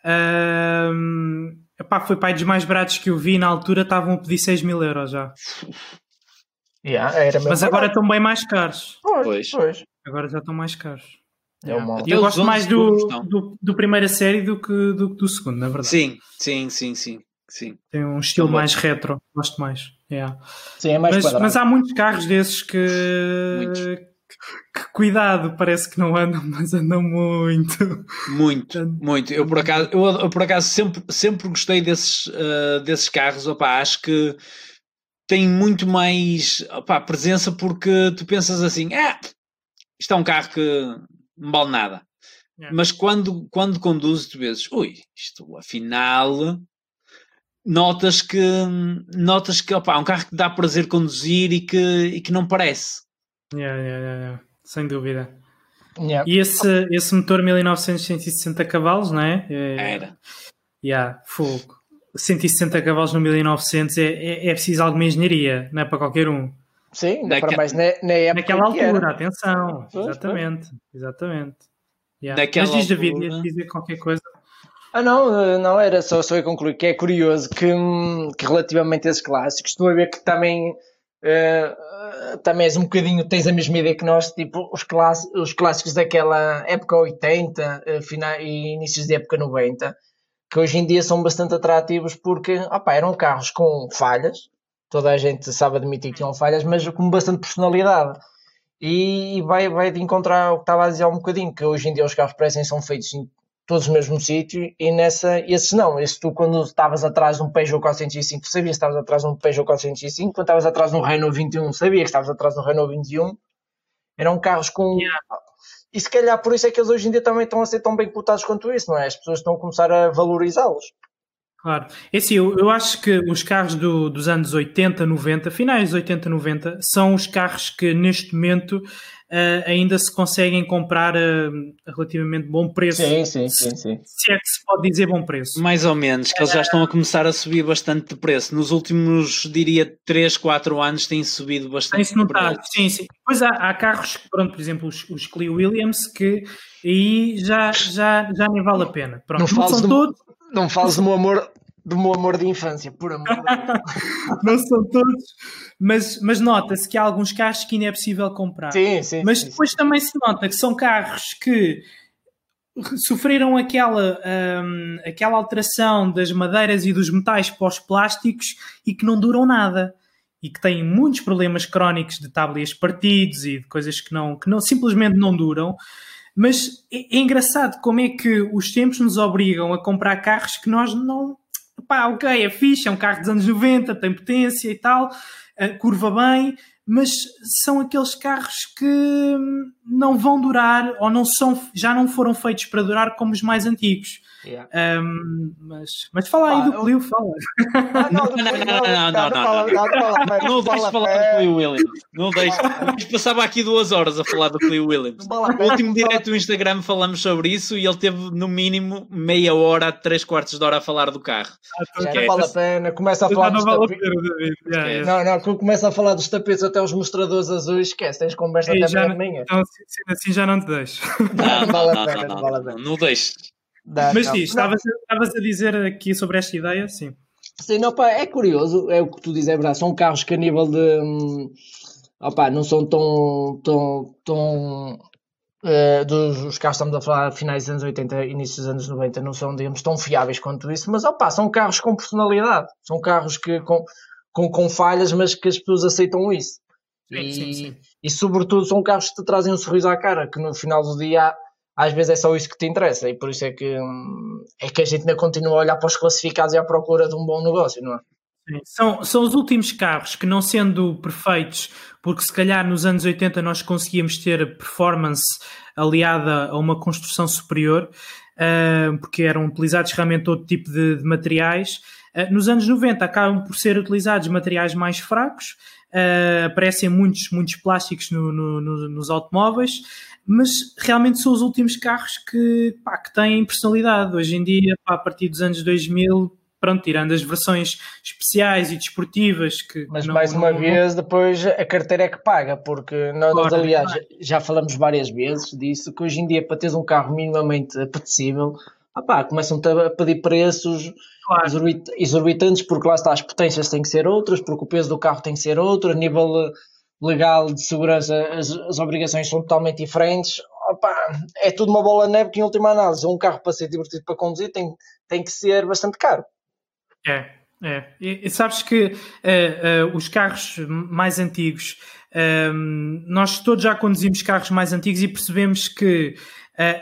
Um, Epá, foi pai dos mais baratos que eu vi na altura, estavam a pedir 6 mil euros já. Yeah, Mas agora estão bem mais caros. Pois, pois. Agora já estão mais caros. É yeah. Eu gosto mais do, do, do, primeira série do que do, do segundo, na verdade. Sim, sim, sim, sim. sim. Tem um estilo mais retro, gosto mais. Yeah. Sim, é mais mas, mas há muitos carros desses que, que cuidado, parece que não andam, mas andam muito. Muito, muito. Eu por acaso, eu, eu por acaso sempre, sempre gostei desses, uh, desses carros, opa, acho que tem muito mais presença porque tu pensas assim, ah, isto é um carro que não vale nada. Mas quando, quando conduzes, tu vezes, ui, isto afinal notas que notas que opa, é um carro que dá prazer conduzir e que, e que não parece. Yeah, yeah, yeah, Sem dúvida. E esse, esse motor 1900 160 cavalos, não é? é Era. Yeah, fogo. 160 cavalos no 1900 é, é, é preciso alguma engenharia, não é para qualquer um. Sim, Naque... para mais na, na época Naquela altura, atenção. Pois, exatamente, pois. exatamente. Yeah. Mas diz David, altura... dizer qualquer coisa. Ah, não, não, era só, só eu concluir que é curioso que, que relativamente a esses clássicos, estou a ver que também, uh, também és um bocadinho, tens a mesma ideia que nós, tipo, os, cláss os clássicos daquela época 80 uh, final, e inícios da época 90, que hoje em dia são bastante atrativos porque opa, eram carros com falhas, toda a gente sabe admitir que tinham falhas, mas com bastante personalidade. E vai, vai de encontrar o que estava a dizer há um bocadinho, que hoje em dia os carros parecem são feitos todos no mesmo sítio e nessa, esses não. Esse tu quando estavas atrás de um Peugeot 405 sabias que estavas atrás de um Peugeot 405, quando estavas atrás de um Renault 21 sabias que estavas atrás de um Renault 21. Eram carros com yeah. E se calhar por isso é que eles hoje em dia também estão a ser tão bem cotados quanto isso, não é? As pessoas estão a começar a valorizá-los. Claro. É assim, eu, eu acho que os carros do, dos anos 80, 90, finais de 80, 90, são os carros que neste momento uh, ainda se conseguem comprar a relativamente bom preço. Sim, sim, sim, sim. Se é que se pode dizer bom preço. Mais ou menos, que eles já estão a começar a subir bastante de preço. Nos últimos, diria, 3, 4 anos têm subido bastante Tem-se notado, sim, sim. Pois há, há carros, pronto, por exemplo, os, os Clio Williams, que aí já, já, já nem vale a pena. Pronto, não, não são todos não fales do meu amor, do meu amor de infância, por amor. não são todos, mas, mas nota-se que há alguns carros que ainda é possível comprar. Sim, sim. Mas depois sim. também se nota que são carros que sofreram aquela, um, aquela alteração das madeiras e dos metais para os plásticos e que não duram nada e que têm muitos problemas crónicos de tablias partidos e de coisas que não, que não simplesmente não duram. Mas é, é engraçado como é que os tempos nos obrigam a comprar carros que nós não. Pá, ok, é fixe, é um carro dos anos 90, tem potência e tal, curva bem, mas são aqueles carros que não vão durar ou não são, já não foram feitos para durar como os mais antigos. Yeah. Um, mas, mas fala aí ah, do Clio, fala. não, não, não, não, não, não, não deixes falar do Clio Williams. Não deixes. Passava aqui duas horas a falar do Clio Williams. No último direto do Instagram falamos sobre isso e ele teve no mínimo meia hora três quartos de hora a falar do carro. Ah, não vale a pena. Começa a falar dos tapetes. Não, não, começa a falar dos tapetes até os mostradores azuis. Esquece, tens conversa até meia Então, assim já não te deixo. Não, vale a pena, não vale a pena. Não deixes. Dá, Mas diz, estavas a dizer aqui sobre esta ideia, sim. Sim, não, pá, é curioso, é o que tu dizes, é verdade. São carros que a nível de. Hum, opa, não são tão. tão, tão uh, dos os carros estamos a falar finais dos anos 80, início dos anos 90, não são, digamos, tão fiáveis quanto isso, mas opa, são carros com personalidade. São carros que, com, com, com falhas, mas que as pessoas aceitam isso. Sim, e, sim, sim. e sobretudo são carros que te trazem um sorriso à cara, que no final do dia às vezes é só isso que te interessa e por isso é que, é que a gente ainda continua a olhar para os classificados e à procura de um bom negócio, não é? São, são os últimos carros que, não sendo perfeitos, porque se calhar nos anos 80 nós conseguíamos ter performance aliada a uma construção superior, uh, porque eram utilizados realmente todo tipo de, de materiais. Uh, nos anos 90 acabam por ser utilizados materiais mais fracos, uh, aparecem muitos, muitos plásticos no, no, no, nos automóveis mas realmente são os últimos carros que, pá, que têm personalidade. Hoje em dia, pá, a partir dos anos 2000, pronto, tirando as versões especiais e desportivas que. Mas não, mais uma não... vez, depois a carteira é que paga, porque nós, claro, aliás, já falamos várias vezes disso, que hoje em dia, para teres um carro minimamente apetecível, ah começam-te a pedir preços claro. exorbitantes, porque lá está, as potências têm que ser outras, porque o peso do carro tem que ser outro, a nível legal de segurança as, as obrigações são totalmente diferentes. Opa, é tudo uma bola de neve que em última análise um carro para ser divertido para conduzir tem, tem que ser bastante caro. É, é. E, sabes que uh, uh, os carros mais antigos, uh, nós todos já conduzimos carros mais antigos e percebemos que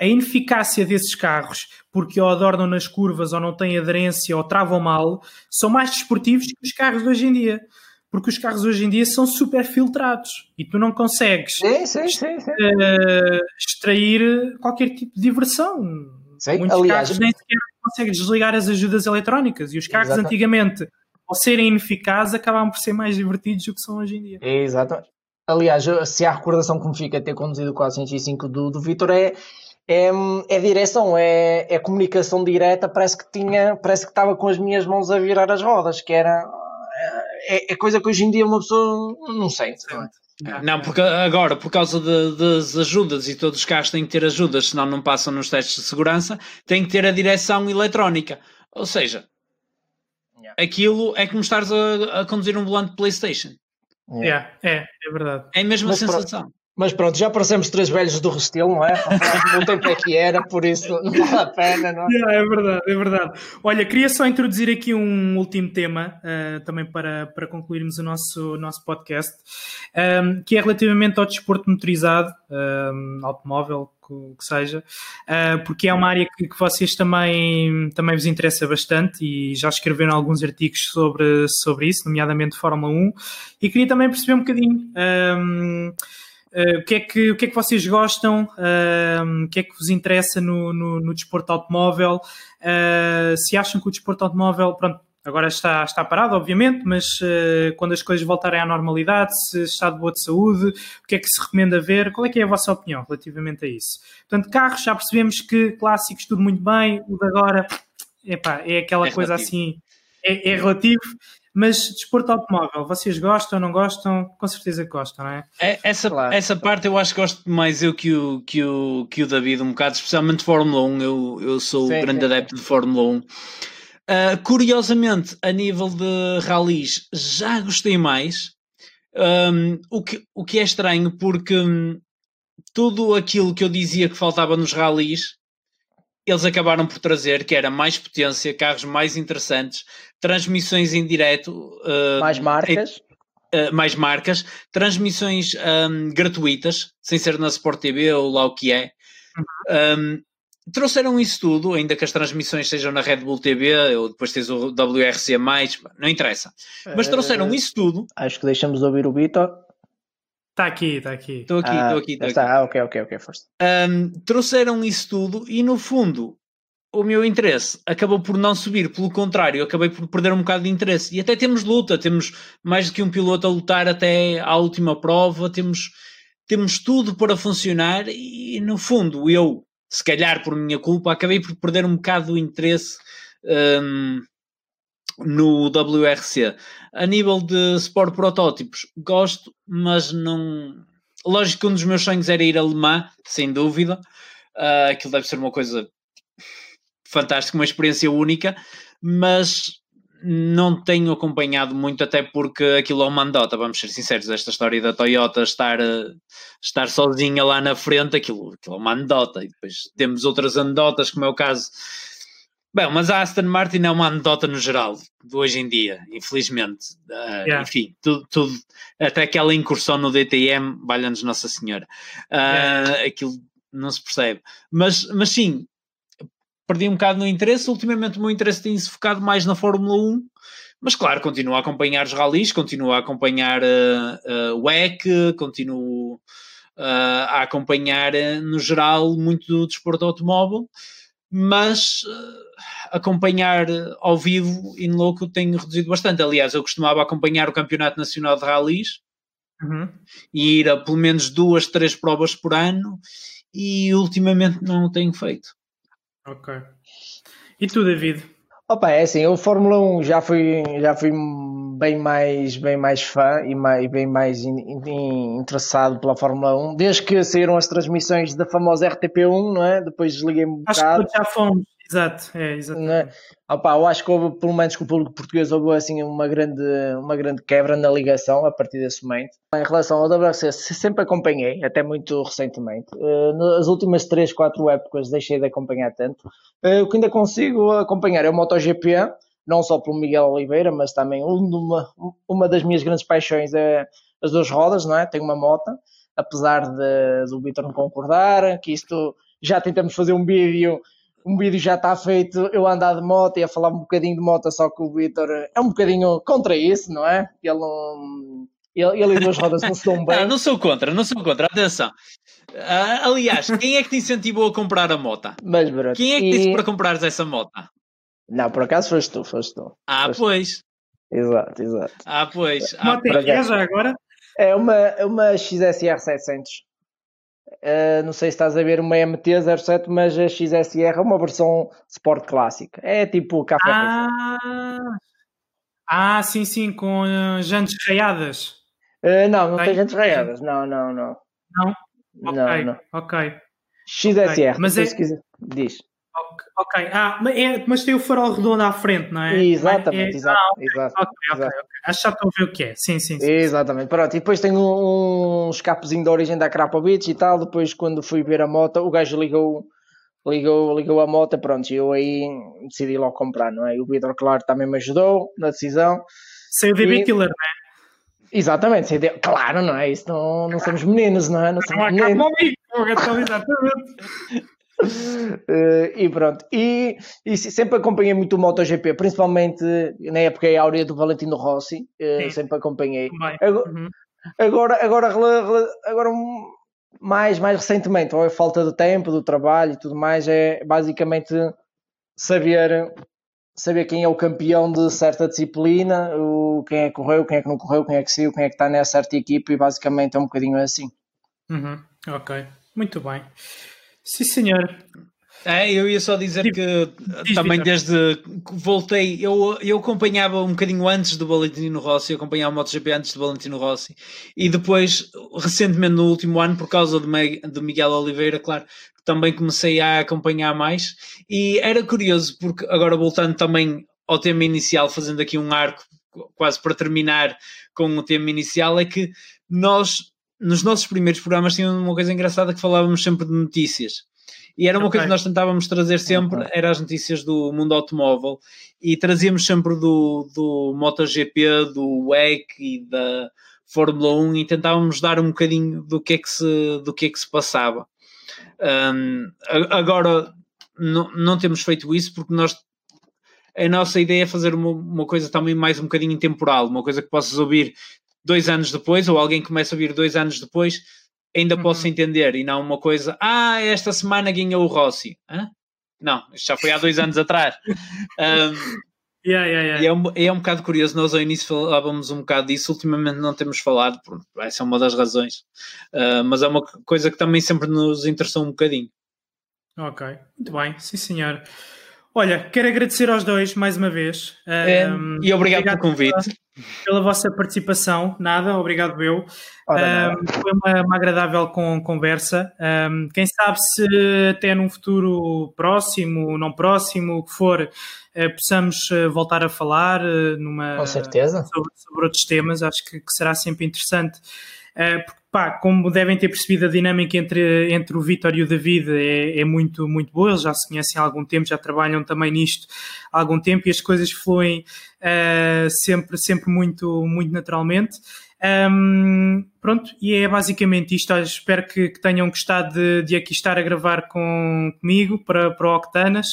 a ineficácia desses carros, porque ou adornam nas curvas ou não têm aderência ou travam mal, são mais desportivos que os carros de hoje em dia porque os carros hoje em dia são super filtrados e tu não consegues sim, sim, sim, uh, extrair qualquer tipo de diversão. Muitos aliás, carros nem sequer conseguem desligar as ajudas eletrónicas e os carros exatamente. antigamente, ao serem ineficazes, acabavam por ser mais divertidos do que são hoje em dia. Exatamente. Aliás, se há recordação que me fica ter conduzido o 405 do, do Vitor é, é, é direção, é, é comunicação direta, parece que tinha, parece que estava com as minhas mãos a virar as rodas, que era é, é, coisa que hoje em dia uma pessoa não sente. Não, é? não porque agora, por causa de, das ajudas e todos os carros têm que ter ajudas, senão não passam nos testes de segurança, tem que ter a direção eletrónica. Ou seja, yeah. aquilo é como estares a, a conduzir um volante de PlayStation. Yeah. É, é verdade. É a mesma Mas sensação. Mas pronto, já parecemos três velhos do Restelo, não é? Não tempo é que era, por isso não vale a pena, não é? Yeah, é verdade, é verdade. Olha, queria só introduzir aqui um último tema, uh, também para, para concluirmos o nosso, nosso podcast, um, ehm, que é relativamente ao desporto motorizado, um, ehm, automóvel, que, que seja, uh, porque é uma área que, que, vocês também, também vos interessa bastante e já escreveram alguns artigos sobre, sobre isso, nomeadamente Fórmula 1, e queria também perceber um bocadinho. Um, ehm, Uh, o, que é que, o que é que vocês gostam? Uh, o que é que vos interessa no, no, no desporto automóvel? Uh, se acham que o desporto automóvel, pronto, agora está, está parado, obviamente, mas quando as coisas voltarem à normalidade, se está de boa de saúde, o que é que se recomenda ver? Qual é que é a vossa opinião relativamente a isso? Portanto, carros, já percebemos que clássicos tudo muito bem, o de agora, epá, é aquela é coisa relativo. assim, é, é relativo. Mas desporto automóvel, vocês gostam, não gostam? Com certeza que gostam, não é? é essa, claro. essa parte eu acho que gosto mais eu que o, que o, que o David, um bocado, especialmente Fórmula 1. Eu, eu sou sim, grande sim. adepto de Fórmula 1. Uh, ah, curiosamente, a nível de rallies, já gostei mais. Um, o, que, o que é estranho, porque um, tudo aquilo que eu dizia que faltava nos rallies eles acabaram por trazer, que era mais potência, carros mais interessantes, transmissões em direto. Uh, mais marcas. Uh, mais marcas, transmissões um, gratuitas, sem ser na Sport TV ou lá o que é. Uhum. Um, trouxeram isso tudo, ainda que as transmissões sejam na Red Bull TV, ou depois tens o WRC, não interessa. Mas trouxeram uh, isso tudo. Acho que deixamos de ouvir o Vitor. Está aqui, está aqui. Estou aqui, estou ah, aqui. Está, aqui. Ah, ok, ok, ok, first. Um, trouxeram isso tudo e no fundo o meu interesse acabou por não subir, pelo contrário, acabei por perder um bocado de interesse. E até temos luta, temos mais do que um piloto a lutar até à última prova, temos, temos tudo para funcionar e no fundo eu, se calhar por minha culpa, acabei por perder um bocado o interesse um, no WRC. A nível de Sport Protótipos, gosto, mas não. Lógico que um dos meus sonhos era ir a Le Mans, sem dúvida. Uh, aquilo deve ser uma coisa fantástica, uma experiência única, mas não tenho acompanhado muito, até porque aquilo é uma andota, vamos ser sinceros, esta história da Toyota estar, ah, estar sozinha lá na frente, aquilo, aquilo é uma andota, e depois temos outras andotas, como é o caso Bem, mas a Aston Martin é uma anedota no geral, de hoje em dia, infelizmente. Uh, yeah. Enfim, tudo, tudo, até aquela incursão no DTM, valha-nos Nossa Senhora. Uh, yeah. Aquilo não se percebe. Mas, mas sim, perdi um bocado no interesse. Ultimamente o meu interesse tem-se focado mais na Fórmula 1. Mas claro, continuo a acompanhar os rallies, continuo a acompanhar uh, o EC, continuo a acompanhar, no geral, muito do desporto automóvel mas acompanhar ao vivo e no louco tenho reduzido bastante. Aliás, eu costumava acompanhar o Campeonato Nacional de Rallys uhum. e ir a pelo menos duas, três provas por ano e ultimamente não o tenho feito. Ok. E tu, David? Opa, é assim, eu Fórmula 1 já fui, já fui bem mais, bem mais fã e mais, bem mais in, in, interessado pela Fórmula 1, desde que saíram as transmissões da famosa RTP1, não é? Depois desliguei-me um Acho bocado. que já fomos, exato, é. É? Opa, eu acho que houve, pelo menos com o público português, houve assim uma grande, uma grande quebra na ligação a partir desse momento. Em relação ao WRC, sempre acompanhei, até muito recentemente. Uh, nas últimas 3, 4 épocas deixei de acompanhar tanto. Uh, o que ainda consigo acompanhar é o MotoGP, não só pelo Miguel Oliveira, mas também uma, uma das minhas grandes paixões é as duas rodas, não é? Tenho uma moto, apesar de, do Vitor não concordar, que isto já tentamos fazer um vídeo, um vídeo já está feito, eu andar de moto e a falar um bocadinho de moto, só que o Vitor é um bocadinho contra isso, não é? Ele ele, ele e duas rodas não se dão bem. Não, não sou contra, não sou contra, atenção. Uh, aliás, quem é que te incentivou a comprar a moto? Mas, bro, quem é que e... disse para comprares essa moto? Não, por acaso foste tu, foste tu. Ah, foste pois. Tu. Exato, exato. Ah, pois. Ah, Uma é já agora? É uma, é uma XSR 700. Uh, não sei se estás a ver uma MT-07, mas a XSR é uma versão Sport clássica. É tipo café. Ah, Ah, sim, sim, com uh, jantes raiadas. Uh, não, não tem, tem jantes raiadas. Não, não, não. Não? Ok, não, não. ok. XSR, okay. mas é... quiser. Diz. Ok, ah, é, mas tem o farol redondo à frente, não é? Exatamente, é, exato, ah, okay, exato, okay, okay, exato. Acho que já estou a ver o que é, sim, sim. sim Exatamente, pronto, e depois tem um, um escapezinho de origem da Krapovic e tal, depois quando fui ver a moto, o gajo ligou, ligou, ligou a moto, pronto, e eu aí decidi logo comprar, não é? E o Vitor, claro, também me ajudou na decisão. Sem o DB e... Killer, não é? Exatamente, claro, não é? Isso não, não somos meninos, não é? Não somos não meninos. Então, exatamente. Uh, e pronto, e, e, sempre acompanhei muito o MotoGP, principalmente na época áurea do Valentino Rossi, uh, sempre acompanhei. Agora, uhum. agora, agora, agora, mais, mais recentemente, ou a falta de tempo, do trabalho e tudo mais, é basicamente saber saber quem é o campeão de certa disciplina, o, quem é que correu, quem é que não correu, quem é que saiu, quem é que está nessa certa equipe, e basicamente é um bocadinho assim. Uhum. Ok, muito bem. Sim, senhor. É, eu ia só dizer que Diz, também desde que voltei, eu, eu acompanhava um bocadinho antes do Valentino Rossi, acompanhava o MotoGP antes do Valentino Rossi, e depois, recentemente no último ano, por causa do Miguel Oliveira, claro, também comecei a acompanhar mais, e era curioso, porque agora voltando também ao tema inicial, fazendo aqui um arco quase para terminar com o tema inicial, é que nós nos nossos primeiros programas tinha uma coisa engraçada que falávamos sempre de notícias. E era uma okay. coisa que nós tentávamos trazer sempre, okay. era as notícias do mundo automóvel e trazíamos sempre do, do MotoGP, do WEC e da Fórmula 1 e tentávamos dar um bocadinho do que é que se, do que é que se passava. Um, agora não, não temos feito isso porque nós a nossa ideia é fazer uma, uma, coisa também mais um bocadinho temporal, uma coisa que possas ouvir dois anos depois, ou alguém começa a vir dois anos depois, ainda uhum. posso entender, e não uma coisa, ah, esta semana ganhou o Rossi. Hã? Não, isto já foi há dois anos atrás. Um, yeah, yeah, yeah. E é um, é um bocado curioso, nós ao início falávamos um bocado disso, ultimamente não temos falado, essa é uma das razões, uh, mas é uma coisa que também sempre nos interessou um bocadinho. Ok, muito bem, sim senhor. Olha, quero agradecer aos dois mais uma vez. É, um, e obrigado, obrigado, pelo convite. Pela, vossa participação. Nada, obrigado eu. Um, foi uma, uma, agradável com, conversa. Um, quem sabe se até num futuro próximo, não próximo, o que for, uh, possamos uh, voltar a falar uh, numa, com certeza. Sobre, sobre, outros temas. Acho que, que será sempre interessante. Porque pá, como devem ter percebido, a dinâmica entre, entre o Vitor e o David é, é, muito, muito boa. Eles já se conhecem há algum tempo, já trabalham também nisto há algum tempo e as coisas fluem uh, sempre, sempre muito, muito naturalmente. Um, pronto, e é basicamente isto. espero que, que, tenham gostado de, de aqui estar a gravar com, comigo para, para o Octanas.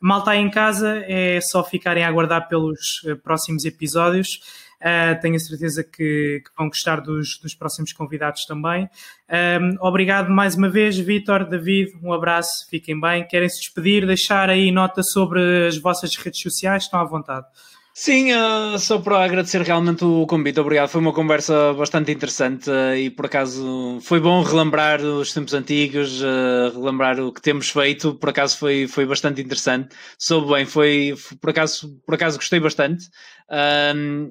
Mal está em casa, é só ficarem a aguardar pelos eh, próximos episódios. Uh, tenho a certeza que, que vão gostar dos, dos, próximos convidados também. Um, obrigado mais uma vez, Vitor, David, um abraço, fiquem bem. Querem se despedir, deixar aí nota sobre as vossas redes sociais, estão à vontade. Sim, uh, só para agradecer realmente o convite, obrigado. Foi uma conversa bastante interessante uh, e por acaso foi bom relembrar os tempos antigos, uh, relembrar o que temos feito. Por acaso foi, foi bastante interessante. Soube bem, foi, foi por, acaso, por acaso gostei bastante.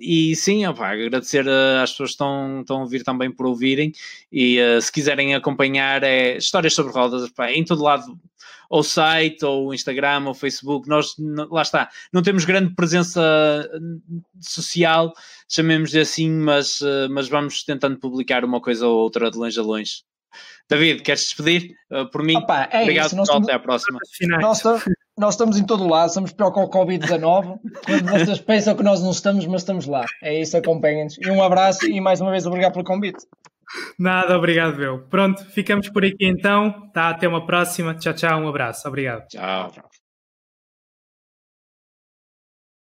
e sim, opa, agradecer às pessoas que estão, estão a ouvir também por ouvirem e se quiserem acompanhar é histórias sobre rodas, opa, em todo lado ou site, ou Instagram, ou Facebook. Nós, lá está, não temos grande presença social, chamemos-lhe assim, mas, eh, mas vamos tentando publicar uma coisa ou outra de longe a longe. David, queres despedir? Uh, por mim, Opa, é obrigado, isso, pessoal, até à próxima. Nós, nós, estamos em todo lado, somos pior com o Covid-19. Quando vocês pensam que nós não estamos, mas estamos lá. É isso, acompanhem-nos. E um abraço e mais uma vez obrigado pelo convite. Nada, obrigado, meu. Pronto, ficamos por aqui então. Tá, até uma próxima. Tchau, tchau, um abraço. Obrigado. Tchau.